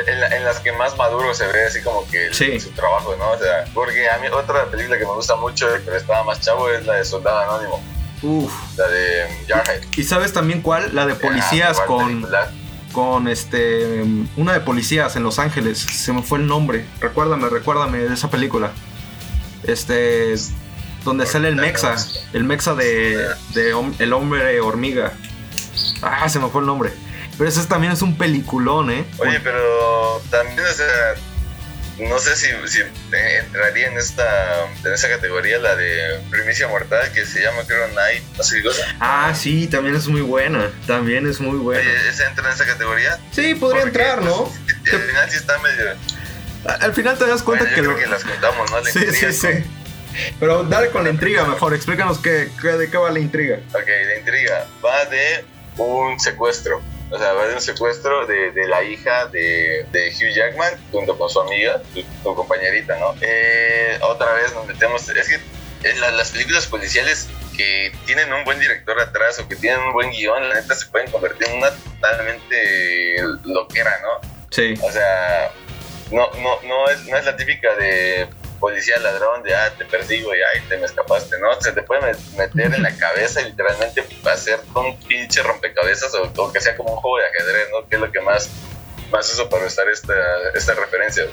en, la- en las que más maduro se ve así como que Sí. su trabajo, ¿no? O sea, porque a mí otra película que me gusta mucho, pero estaba más chavo, es la de Soldado Anónimo, Uf. la de Jarhead. ¿Y sabes también cuál? La de policías Ah, igual con, película. con este. Una de policías en Los Ángeles. Se me fue el nombre. Recuérdame, recuérdame de esa película. Este. Donde sale el Mexa. El Mexa de, de hom- El Hombre Hormiga. Ah, se me fue el nombre. Pero ese también es un peliculón, ¿eh? Oye, pero también, o sea, no sé si, si entraría en esta en esa categoría la de Primicia Mortal que se llama creo Night, no sé qué cosa. Ah, sí, también es muy buena. También es muy buena. Oye, ¿esa entra en esa categoría? Sí, podría Porque, entrar, ¿no? pues, al final sí está medio... Al final te das cuenta Bueno, que yo lo. creo que las contamos, ¿no? La Sí, sí, sí. Pero dale con la intriga mejor. Explícanos qué, qué- de qué va la intriga. Ok, la intriga va de un secuestro. O sea, va de un secuestro de, de la hija de, de Hugh Jackman junto con su amiga, su, su compañerita, ¿no? Eh, otra vez nos metemos. Es que en la- las películas policiales que tienen un buen director atrás o que tienen un buen guion, la neta se pueden convertir en una totalmente loquera, ¿no? Sí. O sea, no, no, no, es, no es la típica de policía ladrón, de ah, te persigo y ay, te me escapaste, ¿no? Se te puede met- meter en la cabeza y literalmente hacer un pinche rompecabezas o, o que sea como un juego de ajedrez, ¿no? Que es lo que más, más uso para usar esta, esta referencia.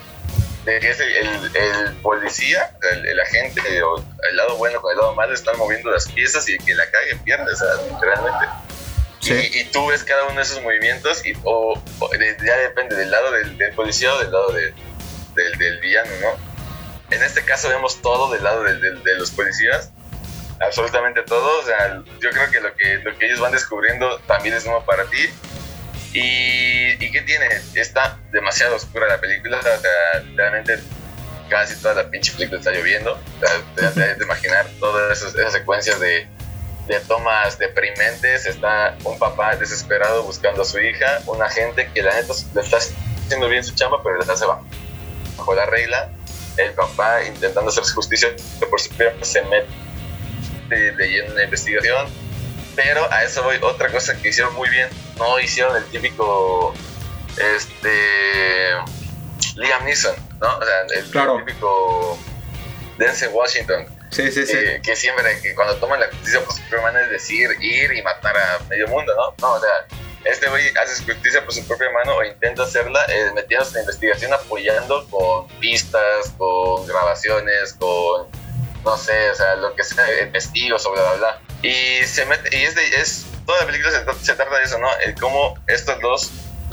De que es el, el- el policía, el, el agente, o el lado bueno con el lado malo, están moviendo las piezas y que la cague pierde, o sea, literalmente. Sí. Y, y tú ves cada uno de esos movimientos y o, o de- ya depende del lado del, del policía o del lado de- del, del villano, ¿no? En este caso vemos todo del lado del- del- de los policías, absolutamente todo. O sea, yo creo que lo que, lo que ellos van descubriendo también es nuevo para ti. Y, ¿y qué tiene? Está demasiado oscura la película, o sea, realmente casi toda la pinche película está lloviendo. O sea, te, de imaginar todas esas, esas secuencias de, de tomas deprimentes. Está un papá desesperado buscando a su hija, un agente que la neta le está haciendo bien su chamba, pero les hace bajo, bajo la regla. El papá intentando hacer justicia por su propia se mete en la investigación. Pero a eso voy, otra cosa que hicieron muy bien, no hicieron el típico este Liam Neeson, ¿no? O sea, el Claro. típico Denzel Washington, Sí, sí, sí. que, que siempre, que cuando toman la justicia por su propia mano es decir, ir y matar a medio mundo, ¿no? No, o sea, este güey hace justicia por su propia mano o intenta hacerla eh, metiéndose en investigación, apoyando con pistas, con grabaciones, con, no sé, o sea, lo que sea, eh, testigos o bla, bla, bla. Y se mete, y es, de, es toda la película se, se trata de eso, ¿no? El cómo estos dos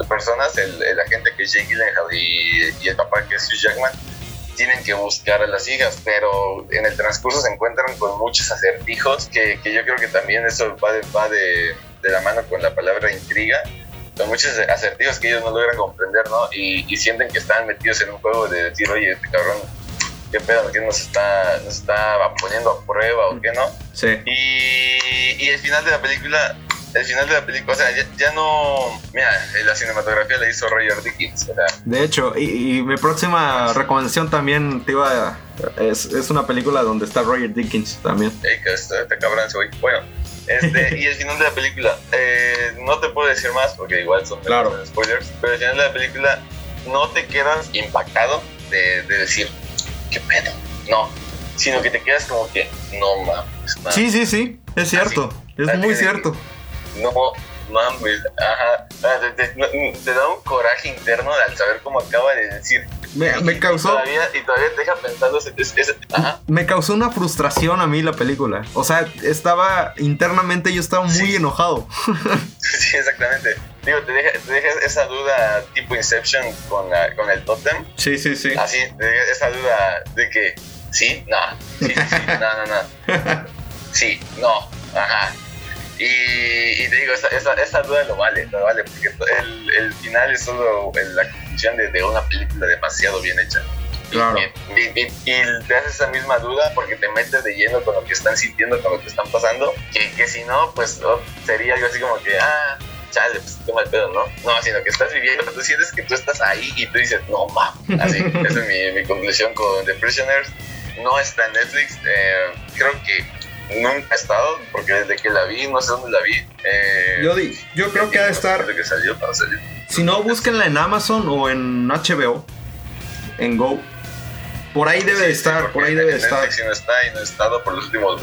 personas, el, el agente que es Jake Gyllenhaal y, y el papá que es Hugh Jackman, tienen que buscar a las hijas, pero en el transcurso se encuentran con muchos acertijos que, que yo creo que también eso va, de, va de, de la mano con la palabra intriga. Son muchos acertijos que ellos no logran comprender, ¿no? Y, y sienten que están metidos en un juego de decir, oye, este cabrón, ¿qué pedo? ¿Qué nos está, nos está poniendo a prueba o qué no? Sí. Y, y el final de la película, el final de la película, o sea, ya, ya no. Mira, la cinematografía la hizo Roger Dickens, o sea, De hecho, y, y mi próxima recomendación también te iba a- es, es una película donde está Roger Dickens también. Ey, que este, este cabrón se. Bueno, este, y el final de la película, eh, no te puedo decir más porque igual son Claro. spoilers, pero el final de la película no te quedas impactado de, de decir, ¿qué pedo? No, sino que te quedas como que, no mames. Sí, sí, sí. Es cierto. Es muy cierto. No mames, ajá. Ah, Te, te- te da un coraje interno al saber cómo acaba de decir. Me, me y causó. todavía, y todavía te deja pensando. ese- ese- ese- ajá. Me causó una frustración a mí la película. O sea, estaba internamente yo estaba muy Sí. enojado. Sí, exactamente. Digo, te deja, te deja esa duda tipo Inception con, la- con el Totem. Sí, sí, sí. Así, te deja esa duda de que sí, no, sí, sí, no, no, no. Sí, no, ajá. Y, y te digo, esa, esa, esa duda lo vale, lo vale, porque el, el final es solo la conclusión de, de una película demasiado bien hecha. Claro. Y, y- y- te haces esa misma duda porque te metes de lleno con lo que están sintiendo, con lo que están pasando, que, que si no, pues oh, sería algo así como que, ah, chale, pues qué mal pedo, ¿no? No, sino que estás viviendo, tú sientes que tú estás ahí y tú dices, no, mames, así, esa es mi, mi conclusión con The Prisoners. No está en Netflix, eh, creo que nunca ha estado, porque desde que la vi, no sé dónde la vi. eh, Yo, di- yo creo que ha de estar. Que salió para salir. Si no, búsquenla en Amazon o en HBO, en Go. Por ahí debe de Sí, estar, por ahí debe de estar. Sí no está y no ha estado por los últimos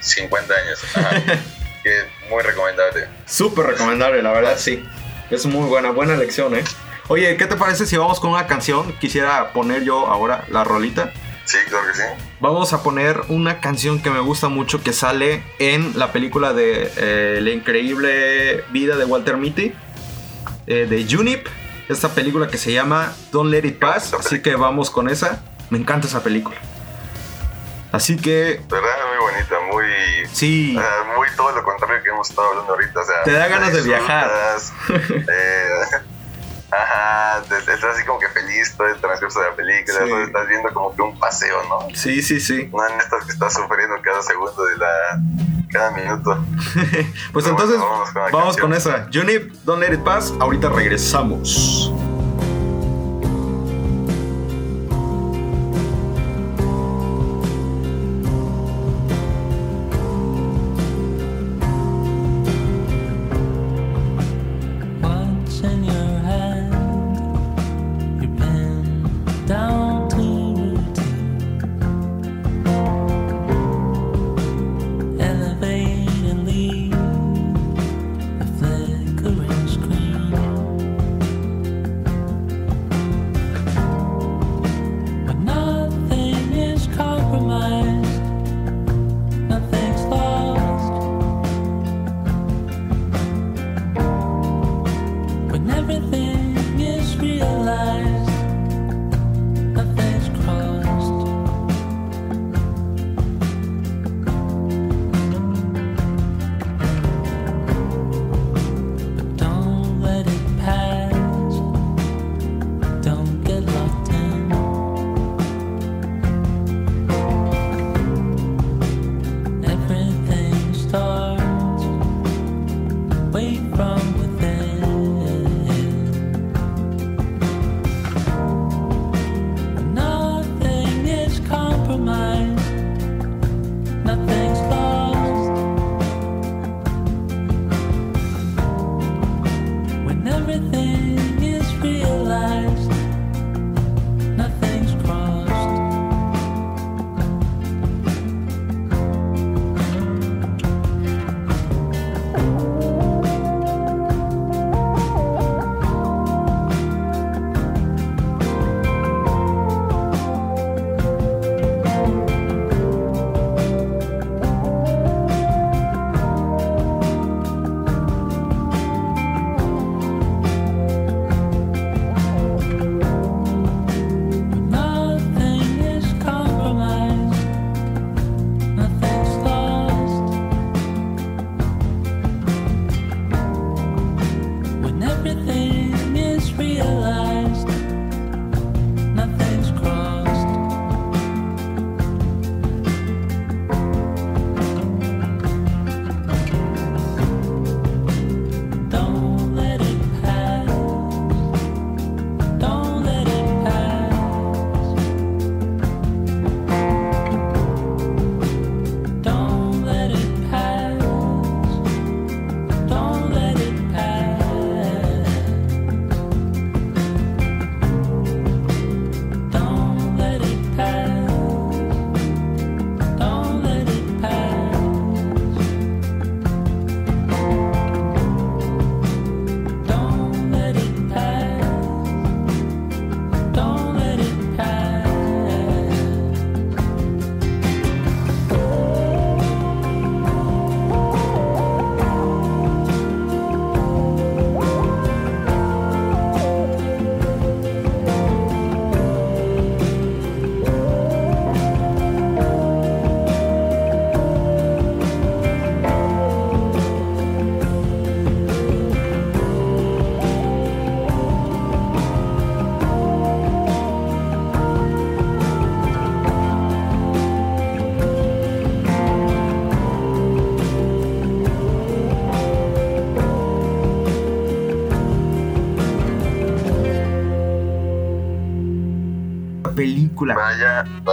50 años. Ajá. que muy recomendable. Súper recomendable, la verdad, sí. Es muy buena, buena lección, ¿eh? Oye, ¿qué te parece si vamos con una canción? Quisiera poner yo ahora la rolita. Sí, claro que sí. Vamos a poner una canción que me gusta mucho que sale en la película de eh, La increíble vida de Walter Mitty, eh, de Junip. Esta película que se llama Don't Let It Pass. Así que vamos con esa. Me encanta esa película. Así que, verdad, muy bonita, muy. sí, muy todo lo contrario que hemos estado hablando ahorita. O sea, Te da ganas de viajar. eh, ajá, estás así como que feliz todo el transcurso de la película. Sí. estás viendo como que un paseo, ¿no? sí, sí, sí. No en estas que estás sufriendo cada segundo de la. cada minuto. Pues Pero entonces bueno, vamos con vamos esa. Junip, Don't Let It Pass. Ahorita regresamos.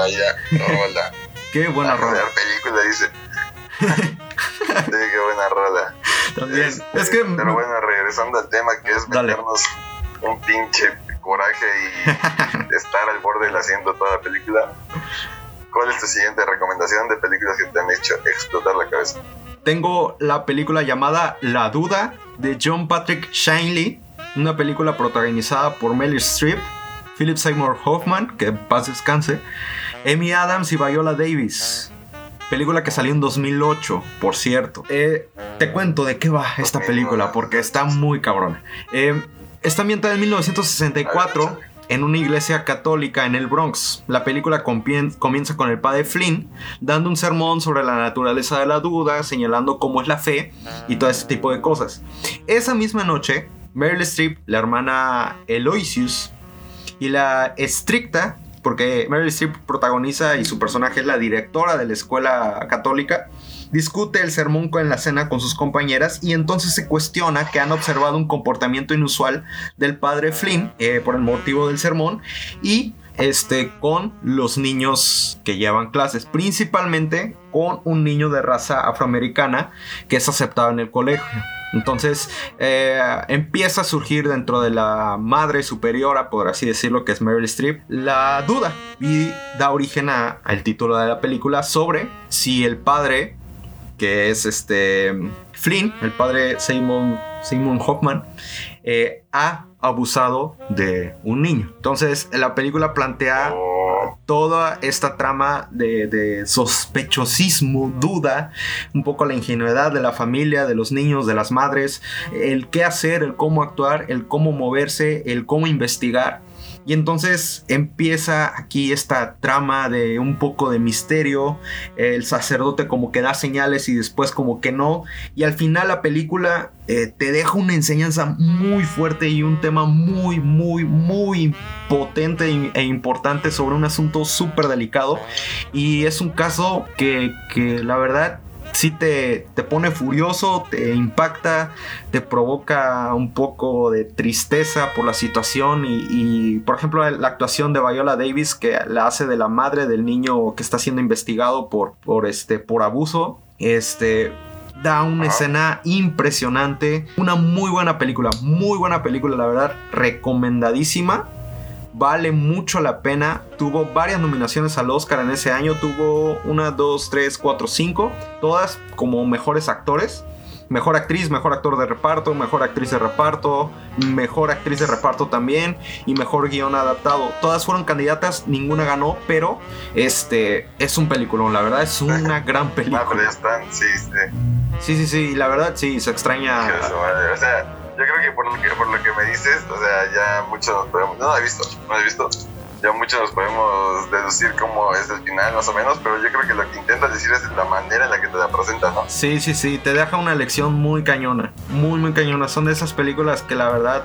Vaya, rola. Qué buena rola. la película dice. sí, qué buena rola. También. Este, Es que Pero bueno, regresando al tema que es Dale. meternos un pinche coraje y estar al borde del asiento toda la película. ¿Cuál es tu siguiente recomendación de películas que te han hecho explotar la cabeza? tengo la película llamada La Duda de John Patrick Shanley, una película protagonizada por Meryl Streep, Philip Seymour Hoffman, que en paz descanse, Amy Adams y Viola Davis. Película que salió en 2008, por cierto. Eh, te cuento de qué va esta película, porque está muy cabrona. Eh, está ambientada en 1964 en una iglesia católica en el Bronx. La película comienza con el padre Flynn dando un sermón sobre la naturaleza de la duda, señalando cómo es la fe y todo ese tipo de cosas. Esa misma noche, Meryl Streep, la hermana Eloysius, y la estricta, porque Meryl Streep protagoniza y su personaje es la directora de la escuela católica, discute el sermón en la cena con sus compañeras y entonces se cuestiona que han observado un comportamiento inusual del padre Flynn eh, por el motivo del sermón y este con los niños que llevan clases, principalmente con un niño de raza afroamericana que es aceptado en el colegio. Entonces eh, empieza a surgir dentro de la madre superiora, por así decirlo, que es Meryl Streep, la duda y da origen al título de la película sobre si el padre que es este Flynn, el padre Simon, Simon Hoffman, eh, ha abusado de un niño. Entonces, la película plantea toda esta trama de, sospechosismo, duda, un poco la ingenuidad de la familia, de los niños, de las madres, el qué hacer, el cómo actuar, el cómo moverse, el cómo investigar. Y entonces empieza aquí esta trama de un poco de misterio, el sacerdote como que da señales y después como que no, y al final la película eh, te deja una enseñanza muy fuerte y un tema muy, muy, muy potente e- importante sobre un asunto súper delicado. Y es un caso que, que la verdad sí te, te pone furioso, te impacta, te provoca un poco de tristeza por la situación. Y, y, por ejemplo, la actuación de Viola Davis, que la hace de la madre del niño que está siendo investigado por, por, este, por abuso. Este, da una escena impresionante. Una muy buena película, muy buena película, la verdad, recomendadísima. Vale mucho la pena. Tuvo varias nominaciones al Oscar en ese año. Tuvo una, dos, tres, cuatro, cinco. Todas como mejores actores. Mejor actriz, mejor actor de reparto, mejor actriz de reparto, mejor actriz de reparto también y mejor guion adaptado. Todas fueron candidatas, ninguna ganó, pero este es un peliculón, la verdad es una gran ah, pero ya película. están, sí, sí. Sí, sí, sí, la verdad sí, se extraña. O sea, yo creo que por lo que, por lo que me dices, o sea, ya podemos. No, no he visto, no he visto. Ya muchos nos podemos deducir cómo es el final, más o menos, pero yo creo que lo que intentas decir es la manera en la que te la presentan, ¿no? Sí, sí, sí, te deja una lección muy cañona, muy, muy cañona. Son de esas películas que la verdad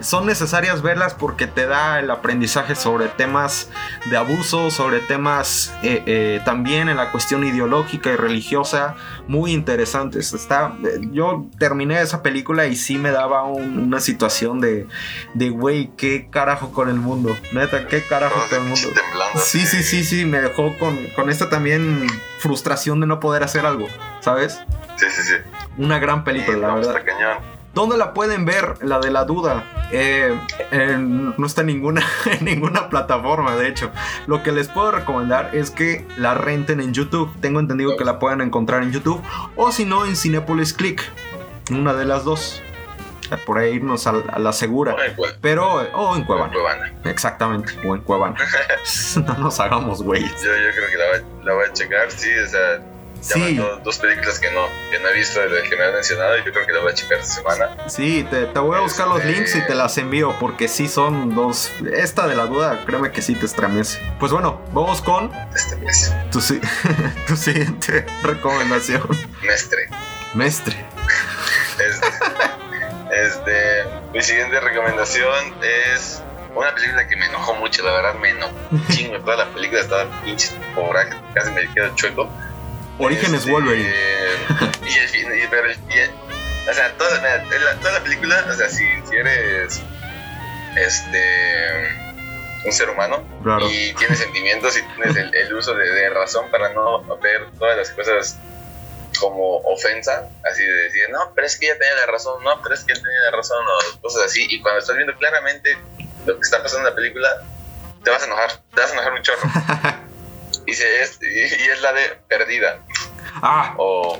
son necesarias verlas porque te da el aprendizaje sobre temas de abuso, sobre temas eh, eh, también en la cuestión ideológica y religiosa, muy interesantes. Está, eh, yo terminé esa película y sí me daba un- una situación de, de, güey, qué carajo con el mundo. Neta, qué carajo Todos con el mundo. Sí, sí, sí, sí, me dejó con, con esta también frustración de no poder hacer algo, ¿sabes? Sí, sí, sí. Una gran Sí, película, la no, verdad. está cañón. ¿Dónde la pueden ver? La de la duda. Eh, no está en ninguna, en ninguna plataforma, de hecho. Lo que les puedo recomendar es que la renten en YouTube. Tengo entendido que la pueden encontrar en YouTube. O si no, en Cinepolis Click. Una de las dos. Por ahí irnos a, a la segura. Igual. Pero, o en Cuevana. Cuevana. Exactamente. O en Cuevana. no nos hagamos güeyes. Yo, yo creo que la voy, la voy a checar, sí, o sea, ya Sí. dos, dos películas que no, que no he visto de las que me han mencionado y yo creo que la voy a checar esta semana. Sí, te, te voy a buscar los Este- links y te las envío porque sí son dos. Esta de la duda, créeme que sí te estremece. Pues bueno, vamos con Este mes. tu siguiente recomendación. Mestre. Mestre. Este, este, mi siguiente recomendación es una película que me enojó mucho, la verdad me enojó chingo. Toda la película estaba pinche coraje, casi me quedo chueco. Orígenes Este, Wolverine. Y el fin, y- pero el fin- o sea, toda, la, toda la película, o sea, si, si eres, este, un ser humano Claro. y tienes sentimientos y tienes el, el uso de, de razón para no ver todas las cosas como ofensa, así de decir, no, pero es que ella tenía la razón, no, pero es que él tenía la razón, o cosas así, y cuando estás viendo claramente lo que está pasando en la película, te vas a enojar, te vas a enojar un chorro. y, se es, y, y es la de perdida, Ah, o...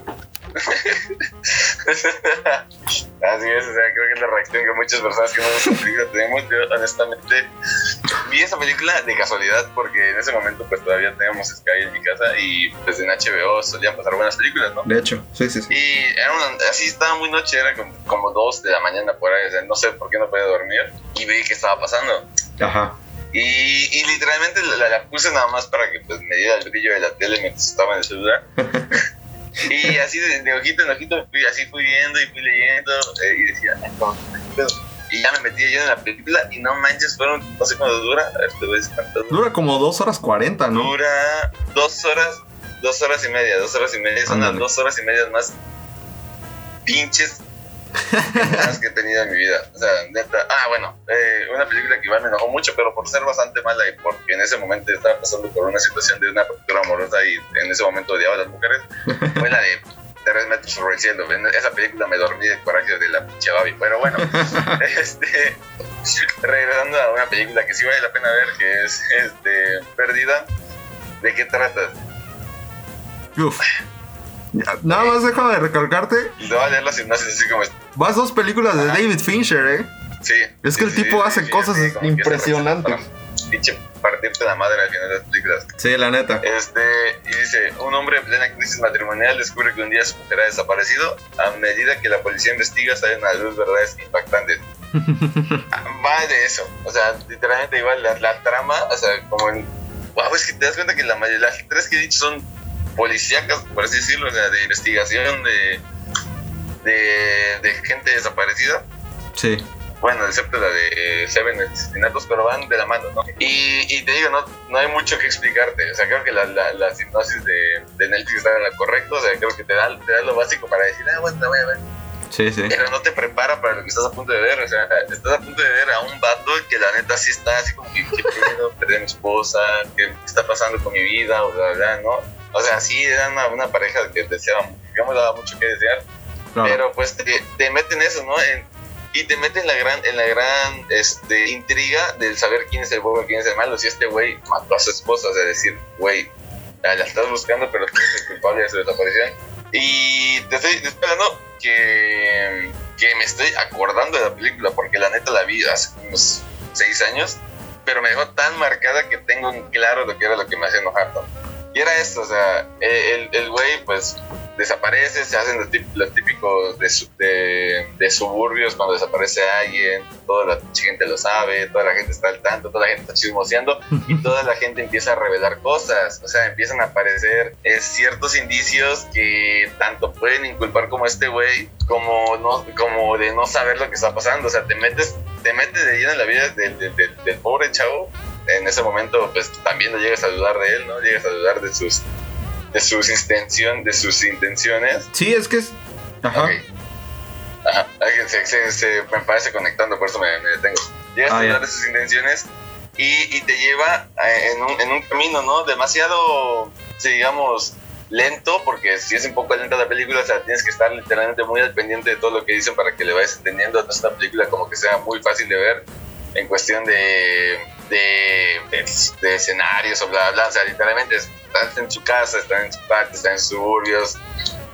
Así es, o sea, creo que es la reacción que muchas personas que no esta película tenemos. Yo, honestamente, vi esa película de casualidad porque en ese momento, pues todavía teníamos Sky en mi casa y pues en HBO solían pasar buenas películas, ¿no? de hecho, sí, sí, sí. Y era una, así estaba muy noche, era como, como dos de la mañana por ahí, o sea, no sé por qué no podía dormir y vi que estaba pasando. Ajá. Y, y literalmente la, la puse nada más para que pues, me diera el brillo de la tele mientras estaba en el celular. y así de, de ojito en ojito, fui, así fui viendo y fui leyendo eh, y decía, "Ay, no, qué pedo". y ya me metí yo en la película y no manches, fueron, no sé cuánto dura, a ver, te voy a decir cuánto dura. Dura como 2 horas 40, ¿no? Dura dos horas, dos horas y media, dos horas y media, son las Ándale. dos horas y media más pinches más que he tenido en mi vida. O sea, neta, ah, bueno, eh, una película que igual me enojó mucho, pero por ser bastante mala y porque en ese momento estaba pasando por una situación de una ruptura amorosa y en ese momento odiaba a las mujeres, fue la de Tres metros sobre el cielo. En esa película me dormí de coraje de la pinche Babi. Pero bueno, este, regresando a una película que sí vale la pena ver, que es este, Perdida. ¿De qué trata? Uf. Nada más déjame recalcarte. Te voy a leer la sinopsis así como. Vas dos películas de. David Fincher, ¿eh? Sí. Es que sí, el tipo sí, hace sí, cosas impresionantes. Pinche partirte la madre al final de las películas. Sí, la neta. Este, y dice, un hombre en plena crisis matrimonial descubre que un día su mujer ha desaparecido. A medida que la policía investiga, salen a la luz verdades impactantes. Va de eso. O sea, literalmente igual la, la trama, o sea, como en... Wow, es que te das cuenta que la mayoría, las tres que he dicho son policíacas, por así decirlo, o sea, de investigación, de, de, de gente desaparecida Sí. bueno, excepto la de Seven asesinatos, pero van de la mano, ¿no? Y, y te digo, no, no hay mucho que explicarte. O sea, creo que la, la, la hipnosis de, de Netflix está en la correcta. O sea, creo que te da, te da lo básico para decir, ah, bueno, la voy a ver. Sí, sí. Pero no te prepara para lo que estás a punto de ver. O sea, estás a punto de ver a un vato que la neta sí está así como que, ¿qué pedo? Perdí a mi esposa, ¿qué está pasando con mi vida? O bla, bla, ¿no? O sea, sí era una, una pareja que deseaba, digamos, daba mucho que desear. Claro. Pero pues te, te meten eso, ¿no? En- y te meten en la gran, en la gran este, intriga del saber quién es el bueno quién es el malo. Si este güey mató a su esposa, o sea, decir, güey, la estás buscando, pero tú eres el culpable de su desaparición. Y te estoy, hablando que, que me estoy acordando de la película, porque la neta la vi hace unos seis años, pero me dejó tan marcada que tengo en claro lo que era lo que me hacía enojar, ¿no? Y era esto, o sea, el el güey, pues, desaparece, se hacen los, típicos de, de, de suburbios cuando desaparece alguien, toda la gente lo sabe, toda la gente está al tanto, toda la gente está chismoseando y toda la gente empieza a revelar cosas, o sea, empiezan a aparecer eh, ciertos indicios que tanto pueden inculpar como este güey, como, no, como de no saber lo que está pasando, o sea, te metes, te metes de lleno en la vida del, del- del- del pobre chavo, en ese momento pues también lo llegas a dudar de él, ¿no? Llegas a dudar de sus de sus intención, de sus intenciones. Sí, es que es. Ajá. Ajá. Se, se- se- me parece conectando, por eso me, me detengo. Llegas Ah, a ya. dudar de sus intenciones y, y te lleva eh, en un, en un camino, ¿no? Demasiado, digamos, lento, porque si es un poco lenta la película, o sea, tienes que estar literalmente muy al pendiente de todo lo que dicen para que le vayas entendiendo. No es una película como que sea muy fácil de ver en cuestión de, de, de, de escenarios o bla, bla, bla. O sea, literalmente están en su casa, están en su patio, están en suburbios.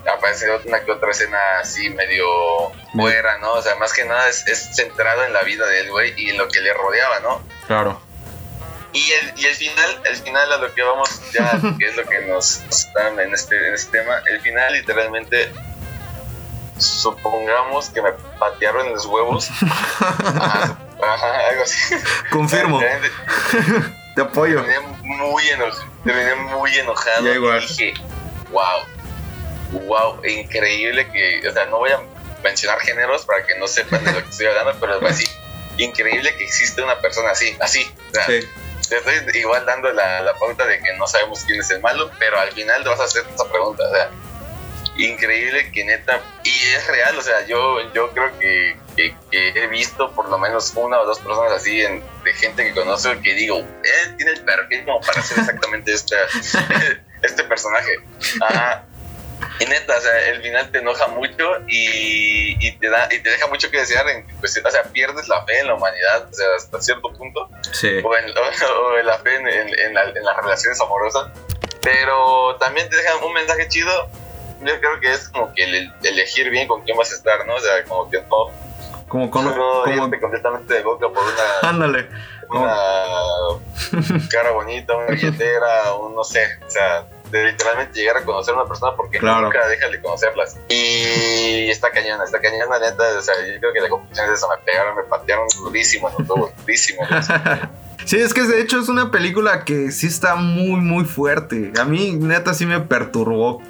Aparece una que otra escena así medio fuera, ¿no? O sea, más que nada es, es centrado en la vida del güey y en lo que le rodeaba, ¿no? Claro. Y el, y el final, el final a lo que vamos ya, que es lo que nos está en este, en este tema, el final literalmente, supongamos que me patearon los huevos. Ajá, ajá, algo así. Confirmo. Te apoyo. Terminé muy enojado, terminé muy enojado. Ya igual. Y dije, wow, wow, increíble que, o sea, no voy a mencionar géneros para que no sepan de lo que estoy hablando, pero es así, increíble que existe una persona así, así. O sea, Sí. te estoy igual dando la, la pauta de que no sabemos quién es el malo, pero al final te vas a hacer esa pregunta, o sea, increíble que neta, y es real, o sea, yo, yo creo que que, que he visto por lo menos una o dos personas así en- de gente que conozco que digo, él tiene el perfil como para ser exactamente esta, este personaje. Ajá. Y neta, o sea, el final te enoja mucho y, y te da y te deja mucho que desear. En, pues, o sea, pierdes la fe en la humanidad, o sea, hasta cierto punto Sí. o en, o en la fe en, en- la- en las relaciones amorosas, pero también te dejan un mensaje chido. Yo creo que es como que el, elegir bien con quién vas a estar, ¿no? O sea, como que no, Como con. no como- completamente de boca por una, Ándale. una cara bonita, una billetera, un no sé, o sea, de literalmente llegar a conocer a una persona porque Claro. nunca dejas de conocerlas. Y está cañona, está cañona, neta, o sea, yo creo que la conclusión es eso, me pegaron, me patearon durísimo en los huevos, durísimo. Sí, es que de hecho es una película que sí está muy, muy fuerte. A mí, neta, sí me perturbó.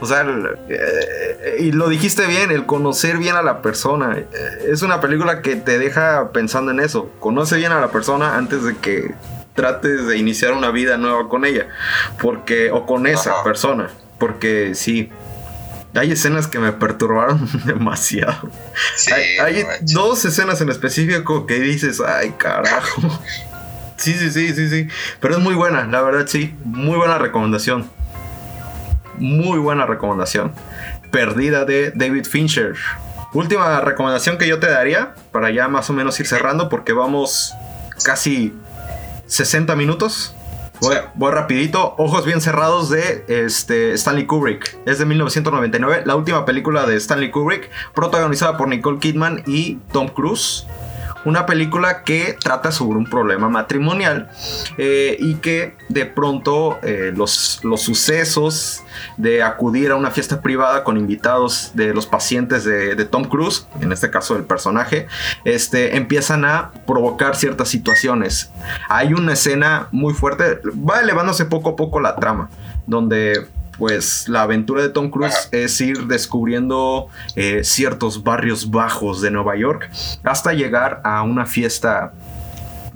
O sea, eh, y lo dijiste bien, el conocer bien a la persona. Eh, Es una película que te deja pensando en eso. Conoce bien a la persona antes de que trates de iniciar una vida nueva con ella. Porque, o con esa Ajá. persona. Porque sí. Hay escenas que me perturbaron demasiado. Sí, hay hay dos escenas en específico que dices, ay carajo. Sí, sí, sí, sí, sí. Pero es muy buena, la verdad sí. Muy buena recomendación. Muy buena recomendación. Perdida de David Fincher. Última recomendación que yo te daría, para ya más o menos ir cerrando, porque vamos casi 60 minutos. Voy, voy rapidito. Ojos bien cerrados de este, Stanley Kubrick. Es de 1999, la última película de Stanley Kubrick, protagonizada por Nicole Kidman y Tom Cruise. Una película que trata sobre un problema matrimonial eh, y que de pronto eh, los, los sucesos de acudir a una fiesta privada con invitados de los pacientes de, de Tom Cruise, en este caso el personaje, este, empiezan a provocar ciertas situaciones. Hay una escena muy fuerte, va elevándose poco a poco la trama, donde pues la aventura de Tom Cruise es ir descubriendo eh, ciertos barrios bajos de Nueva York hasta llegar a una fiesta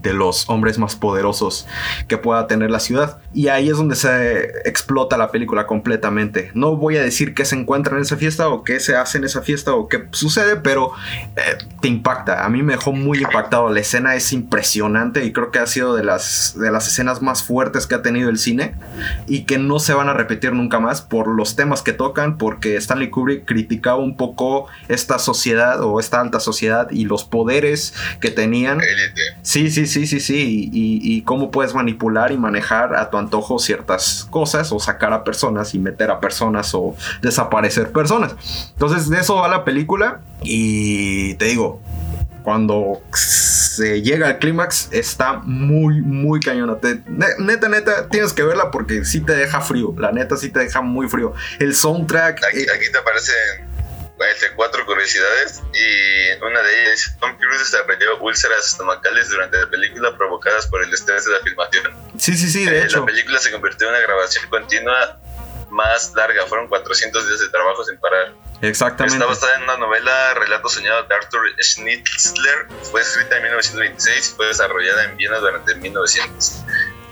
de los hombres más poderosos que pueda tener la ciudad. Y ahí es donde se explota la película completamente. No voy a decir qué se encuentra en esa fiesta o qué se hace en esa fiesta o qué sucede, pero eh, te impacta. A mí me dejó muy impactado. La escena es impresionante y creo que ha sido de las, de las escenas más fuertes que ha tenido el cine y que no se van a repetir nunca más por los temas que tocan, porque Stanley Kubrick criticaba un poco esta sociedad o esta alta sociedad y los poderes que tenían. Élite. Sí, sí, sí, sí, sí. Y, y cómo puedes manipular y manejar a tu antojo ciertas cosas o sacar a personas y meter a personas o desaparecer personas. Entonces de eso va la película y te digo, cuando se llega al clímax está muy, muy cañona. Te- neta, neta, tienes que verla porque sí te deja frío. La neta sí te deja muy frío. El soundtrack... Aquí, eh, aquí te aparecen este, cuatro curiosidades y una de ellas es Tom Cruise desarrolló úlceras estomacales durante la película provocadas por el estrés de la filmación. sí, sí, sí, de Eh, hecho. La película se convirtió en una grabación continua más larga, fueron 400 días de trabajo sin parar. Exactamente. Está basada en una novela Relato Soñado de Arthur Schnitzler, fue escrita en 1926 y fue desarrollada en Viena durante 1900.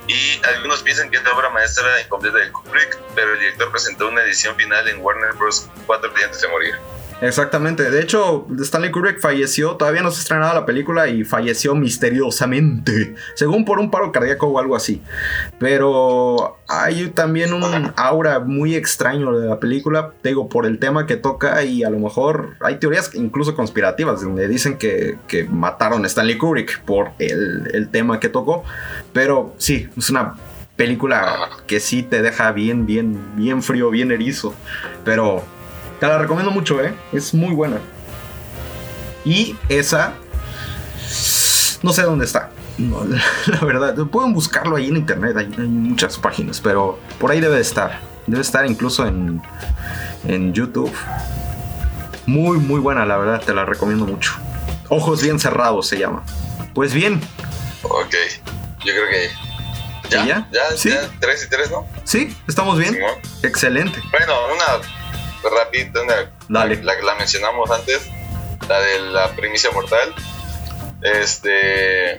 Y algunos piensan que es la obra maestra incompleta de Kubrick, pero el director presentó una edición final en Warner Bros. cuatro días antes de morir. Exactamente. De hecho, Stanley Kubrick falleció, todavía no se estrenaba la película y falleció misteriosamente, según por un paro cardíaco o algo así. Pero hay también un aura muy extraño de la película, digo, por el tema que toca y a lo mejor hay teorías incluso conspirativas donde dicen que, que mataron a Stanley Kubrick por el, el tema que tocó. Pero sí, es una película que sí te deja bien, bien, bien frío, bien erizo. Pero te la recomiendo mucho, ¿eh? Es muy buena. Y esa... No sé dónde está. No, la verdad, pueden buscarlo ahí en internet, hay, hay muchas páginas, pero por ahí debe de estar. Debe estar incluso en, en YouTube. Muy, muy buena, la verdad, te la recomiendo mucho. Ojos bien cerrados se llama. Pues bien, Ok, yo creo que. ¿Ya? ¿Y ya? ¿Ya? Sí. ¿Ya? ¿Tres y tres, no? sí, estamos bien. Simón. Excelente. Bueno, una rapidita, una, Dale. La que la mencionamos antes, la de la primicia mortal. Este.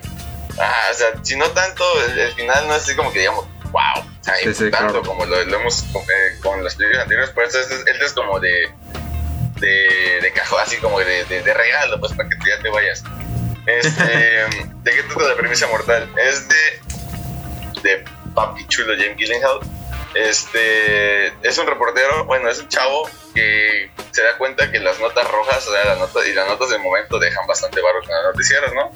Ah, o sea, si no tanto, el, el final no es así como que digamos, wow, o sea, Sí, sí, tanto claro. como lo, lo hemos con, eh, con las películas anteriores, pero este es, este es como de. de, de cajón, así como de, de, de regalo, pues para que ya te vayas. Este, ¿De qué trata la premisa mortal? Es de, de Papi Chulo James Gyllenhaal. Este, es un reportero, bueno, es un chavo que se da cuenta que las notas rojas, o sea, las notas y las notas del momento dejan bastante barro con las noticieros, ¿no?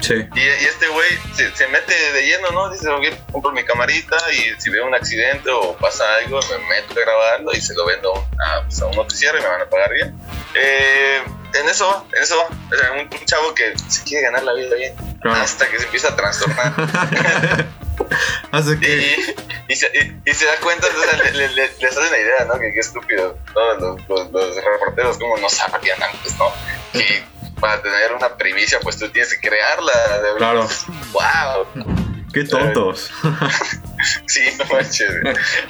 Sí. Y, y este güey se, se mete de lleno, ¿no? Dice, ok, compro mi camarita y si veo un accidente o pasa algo, me meto a grabarlo y se lo vendo a, pues, a un noticiero y me van a pagar bien. Eh, en eso en eso. O sea, un, un chavo que se quiere ganar la vida bien Claro. hasta que se empieza a trastornar. Que. y, y se, y- y se da cuenta, entonces le, le, les la idea, ¿no? Que qué estúpido. Todos los, los, los reporteros, como no sabían antes, ¿no? Que para tener una primicia, pues tú tienes que crearla. De Claro. ¡Wow! Qué tontos. Sí, no manches.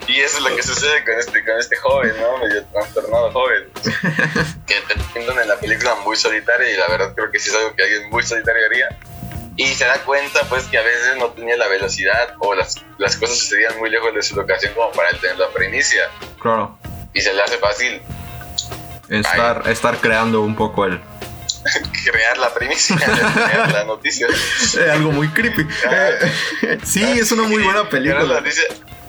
Y eso es lo que sucede con este, con este joven, ¿no? Medio trastornado joven. Que te pintan en la película muy solitaria y la verdad creo que sí es algo que alguien muy solitario haría. Y se da cuenta, pues, que a veces no tenía la velocidad o las, las cosas sucedían muy lejos de su locación como para él tener la primicia. Claro. Y se le hace fácil Estar, estar creando un poco el. crear la primicia, crear la noticia. eh, algo muy creepy. Eh, sí, es una muy buena película.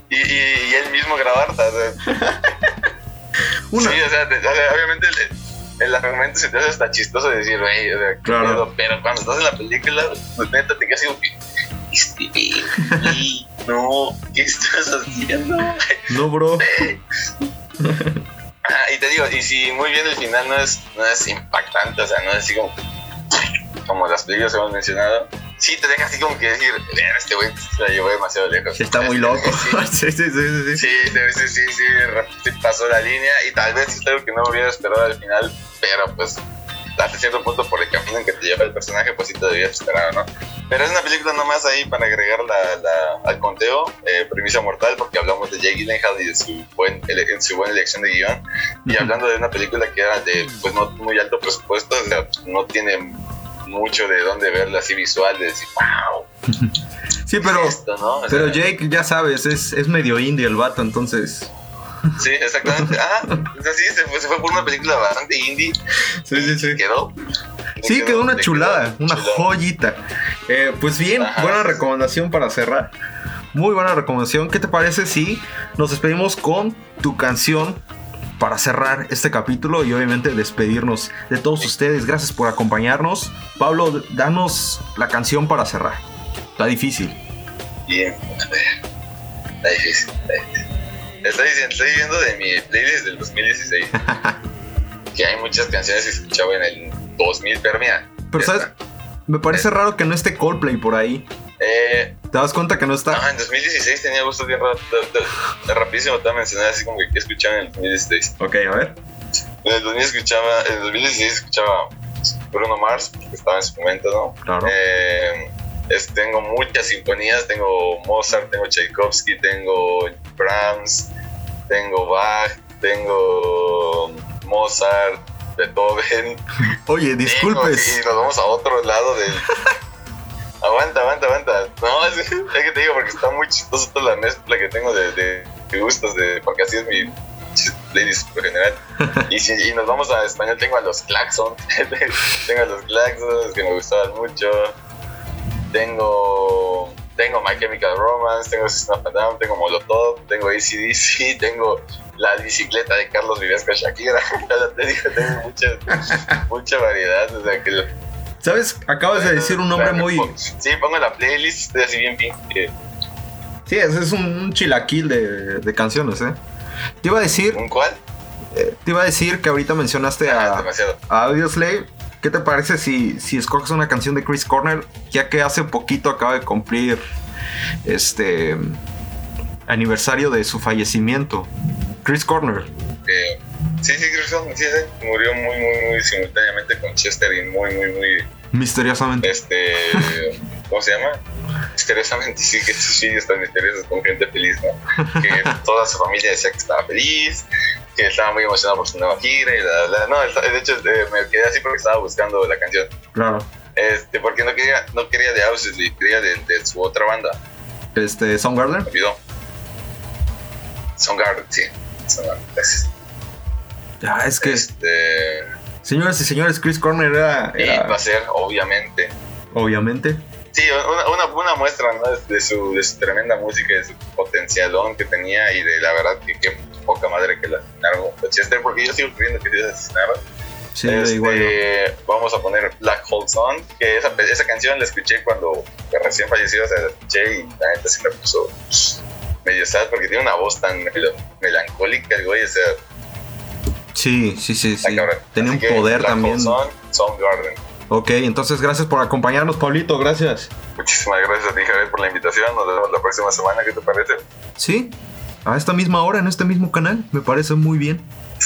y, y, y él mismo grabar. o sea, Una, Sí, o sea, obviamente el, argumento se te hace hasta chistoso decir, güey, o sea, Claro. pedo", pero cuando estás en la película, pues neta te quedas como que, este, güey, no, ¿qué estás haciendo? no, bro. Ah, y te digo, y si muy bien el final no es, no es impactante, o sea, no es así como, como las películas hemos mencionado, sí te deja así como que decir, "Ver, este güey se la llevó demasiado lejos. Está muy Este, loco. sí. Sí, sí, sí, sí. sí. Sí, sí, sí, sí, sí, sí, pasó la línea y tal vez es algo que no hubiera esperado al final, pero pues hasta cierto punto por el camino en que te lleva el personaje, pues sí te debías esperar, ¿no? Pero es una película nomás ahí para agregar la, la- al conteo, eh, Premisa Mortal, porque hablamos de Jake Gyllenhaal y de su, buen, en su buena elección de guion, y hablando de una película que era de pues no muy alto presupuesto, o sea, no tiene mucho de dónde verla así visual, de decir, wow, Sí, pero. esto, ¿no? O Pero sea, Jake, ya sabes, es, es medio indie el vato, entonces. Sí, exactamente. Ah, o sea, sí, se fue, se fue por una película bastante indie. Sí, sí, sí. Quedó. Sí, quedó una chulada, quedó una chulada. joyita. Eh, pues bien, Ajá. buena recomendación para cerrar. Muy buena recomendación. ¿Qué te parece si nos despedimos con tu canción para cerrar este capítulo y obviamente despedirnos de todos ustedes? Gracias por acompañarnos. Pablo, danos la canción para cerrar. Está difícil. Bien, a ver. Está difícil, está difícil. Estoy, estoy viendo de mi playlist del 2016 que hay muchas canciones que escuchaba en el 2000, pero mira. Pero sabes, está. me parece raro que no esté Coldplay por ahí. Eh, ¿Te das cuenta que no está? no, en 2016 tenía gustos bien. Rapidísimo te voy a mencionar así como que escuchaba en el 2016. Ok, a ver. En el 2000 escuchaba, en el 2016 escuchaba Bruno Mars, que estaba en su momento, ¿no? Claro. Eh, es- tengo muchas sinfonías, tengo Mozart, tengo Tchaikovsky, tengo Brahms, tengo Bach, tengo Mozart, Beethoven. Oye, disculpes. Tengo- y nos vamos a otro lado del... aguanta, aguanta, aguanta. No, es, es que te digo porque está muy chistoso toda la mezcla que tengo de, de- de gustos, de, porque así es mi playlist por general. Y si y nos vamos a español, tengo a los Claxon, tengo a los Claxons que me gustaban mucho. Tengo tengo My Chemical Romance, tengo System of a Down, tengo Molotov, tengo ACDC, tengo la bicicleta de Carlos Vives con Shakira. Ya te digo, tengo mucha, mucha variedad. O sea, que ¿Sabes? Acabas de decir un nombre muy. Sí, pongo la playlist, estoy así bien pink. eh, Sí, ese es un, un chilaquil de, de canciones, ¿eh? Te iba a decir, ¿Un cuál? eh, te iba a decir que ahorita mencionaste Ah, a, a Audioslave. ¿Qué te parece si, si escoges una canción de Chris Cornell? Ya que hace poquito acaba de cumplir este aniversario de su fallecimiento. Chris Cornell. Eh, sí, sí, Chris Cornell, sí, sí, murió muy, muy, muy simultáneamente con Chester y muy, muy, muy, Misteriosamente. este, ¿cómo se llama? Misteriosamente sí que sus videos tan misteriosos con gente feliz, ¿no? Que toda su familia decía que estaba feliz, que estaba muy emocionado por su nueva gira y bla, bla. No, de hecho eh, me quedé así porque estaba buscando la canción. Claro. Este, porque no quería, no quería de Ausley, quería de, de su otra banda. Este, Soundgarden. Me olvidó. Soundgarden, sí. Soundgarden, gracias. Ah, es que, Este, señoras y señores, Chris Corner era, y era- va a ser, obviamente. obviamente. Sí, una, una, una muestra ¿no? de, su, de su tremenda música, de su potencialón que tenía y de la verdad que qué poca madre que la asesinaron con Chester, porque yo sigo creyendo que sí asesinaron. Sí, Este, igual. yo. Vamos a poner Black Hole Sun, que esa, esa canción la escuché cuando recién falleció, o sea, la escuché y la neta sí me puso medio sad porque tiene una voz tan melo- melancólica el güey, o sea, Sí, sí, sí, sí. Tenía Así un que poder Black también. Hole Sun, Soundgarden. Ok, entonces gracias por acompañarnos, Pablito, gracias. Muchísimas gracias a ti, Javier, por la invitación. Nos vemos la próxima semana. ¿Qué te parece? Sí, a esta misma hora, en este mismo canal, me parece muy bien.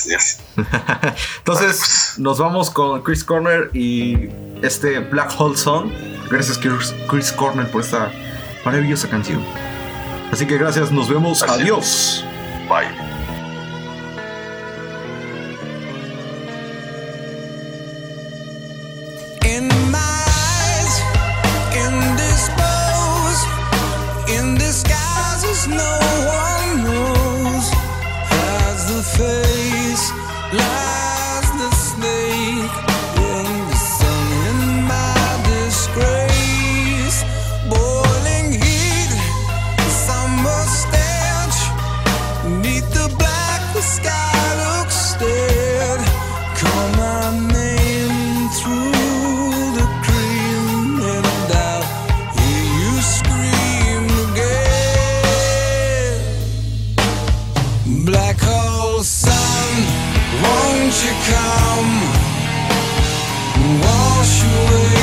Yes. Entonces, nos vamos con Chris Corner y este Black Hole Song. Gracias, Chris, Chris Corner, por esta maravillosa canción. Así que gracias, nos vemos. Adiós. Bye. No one Black hole sun, won't you come? Wash away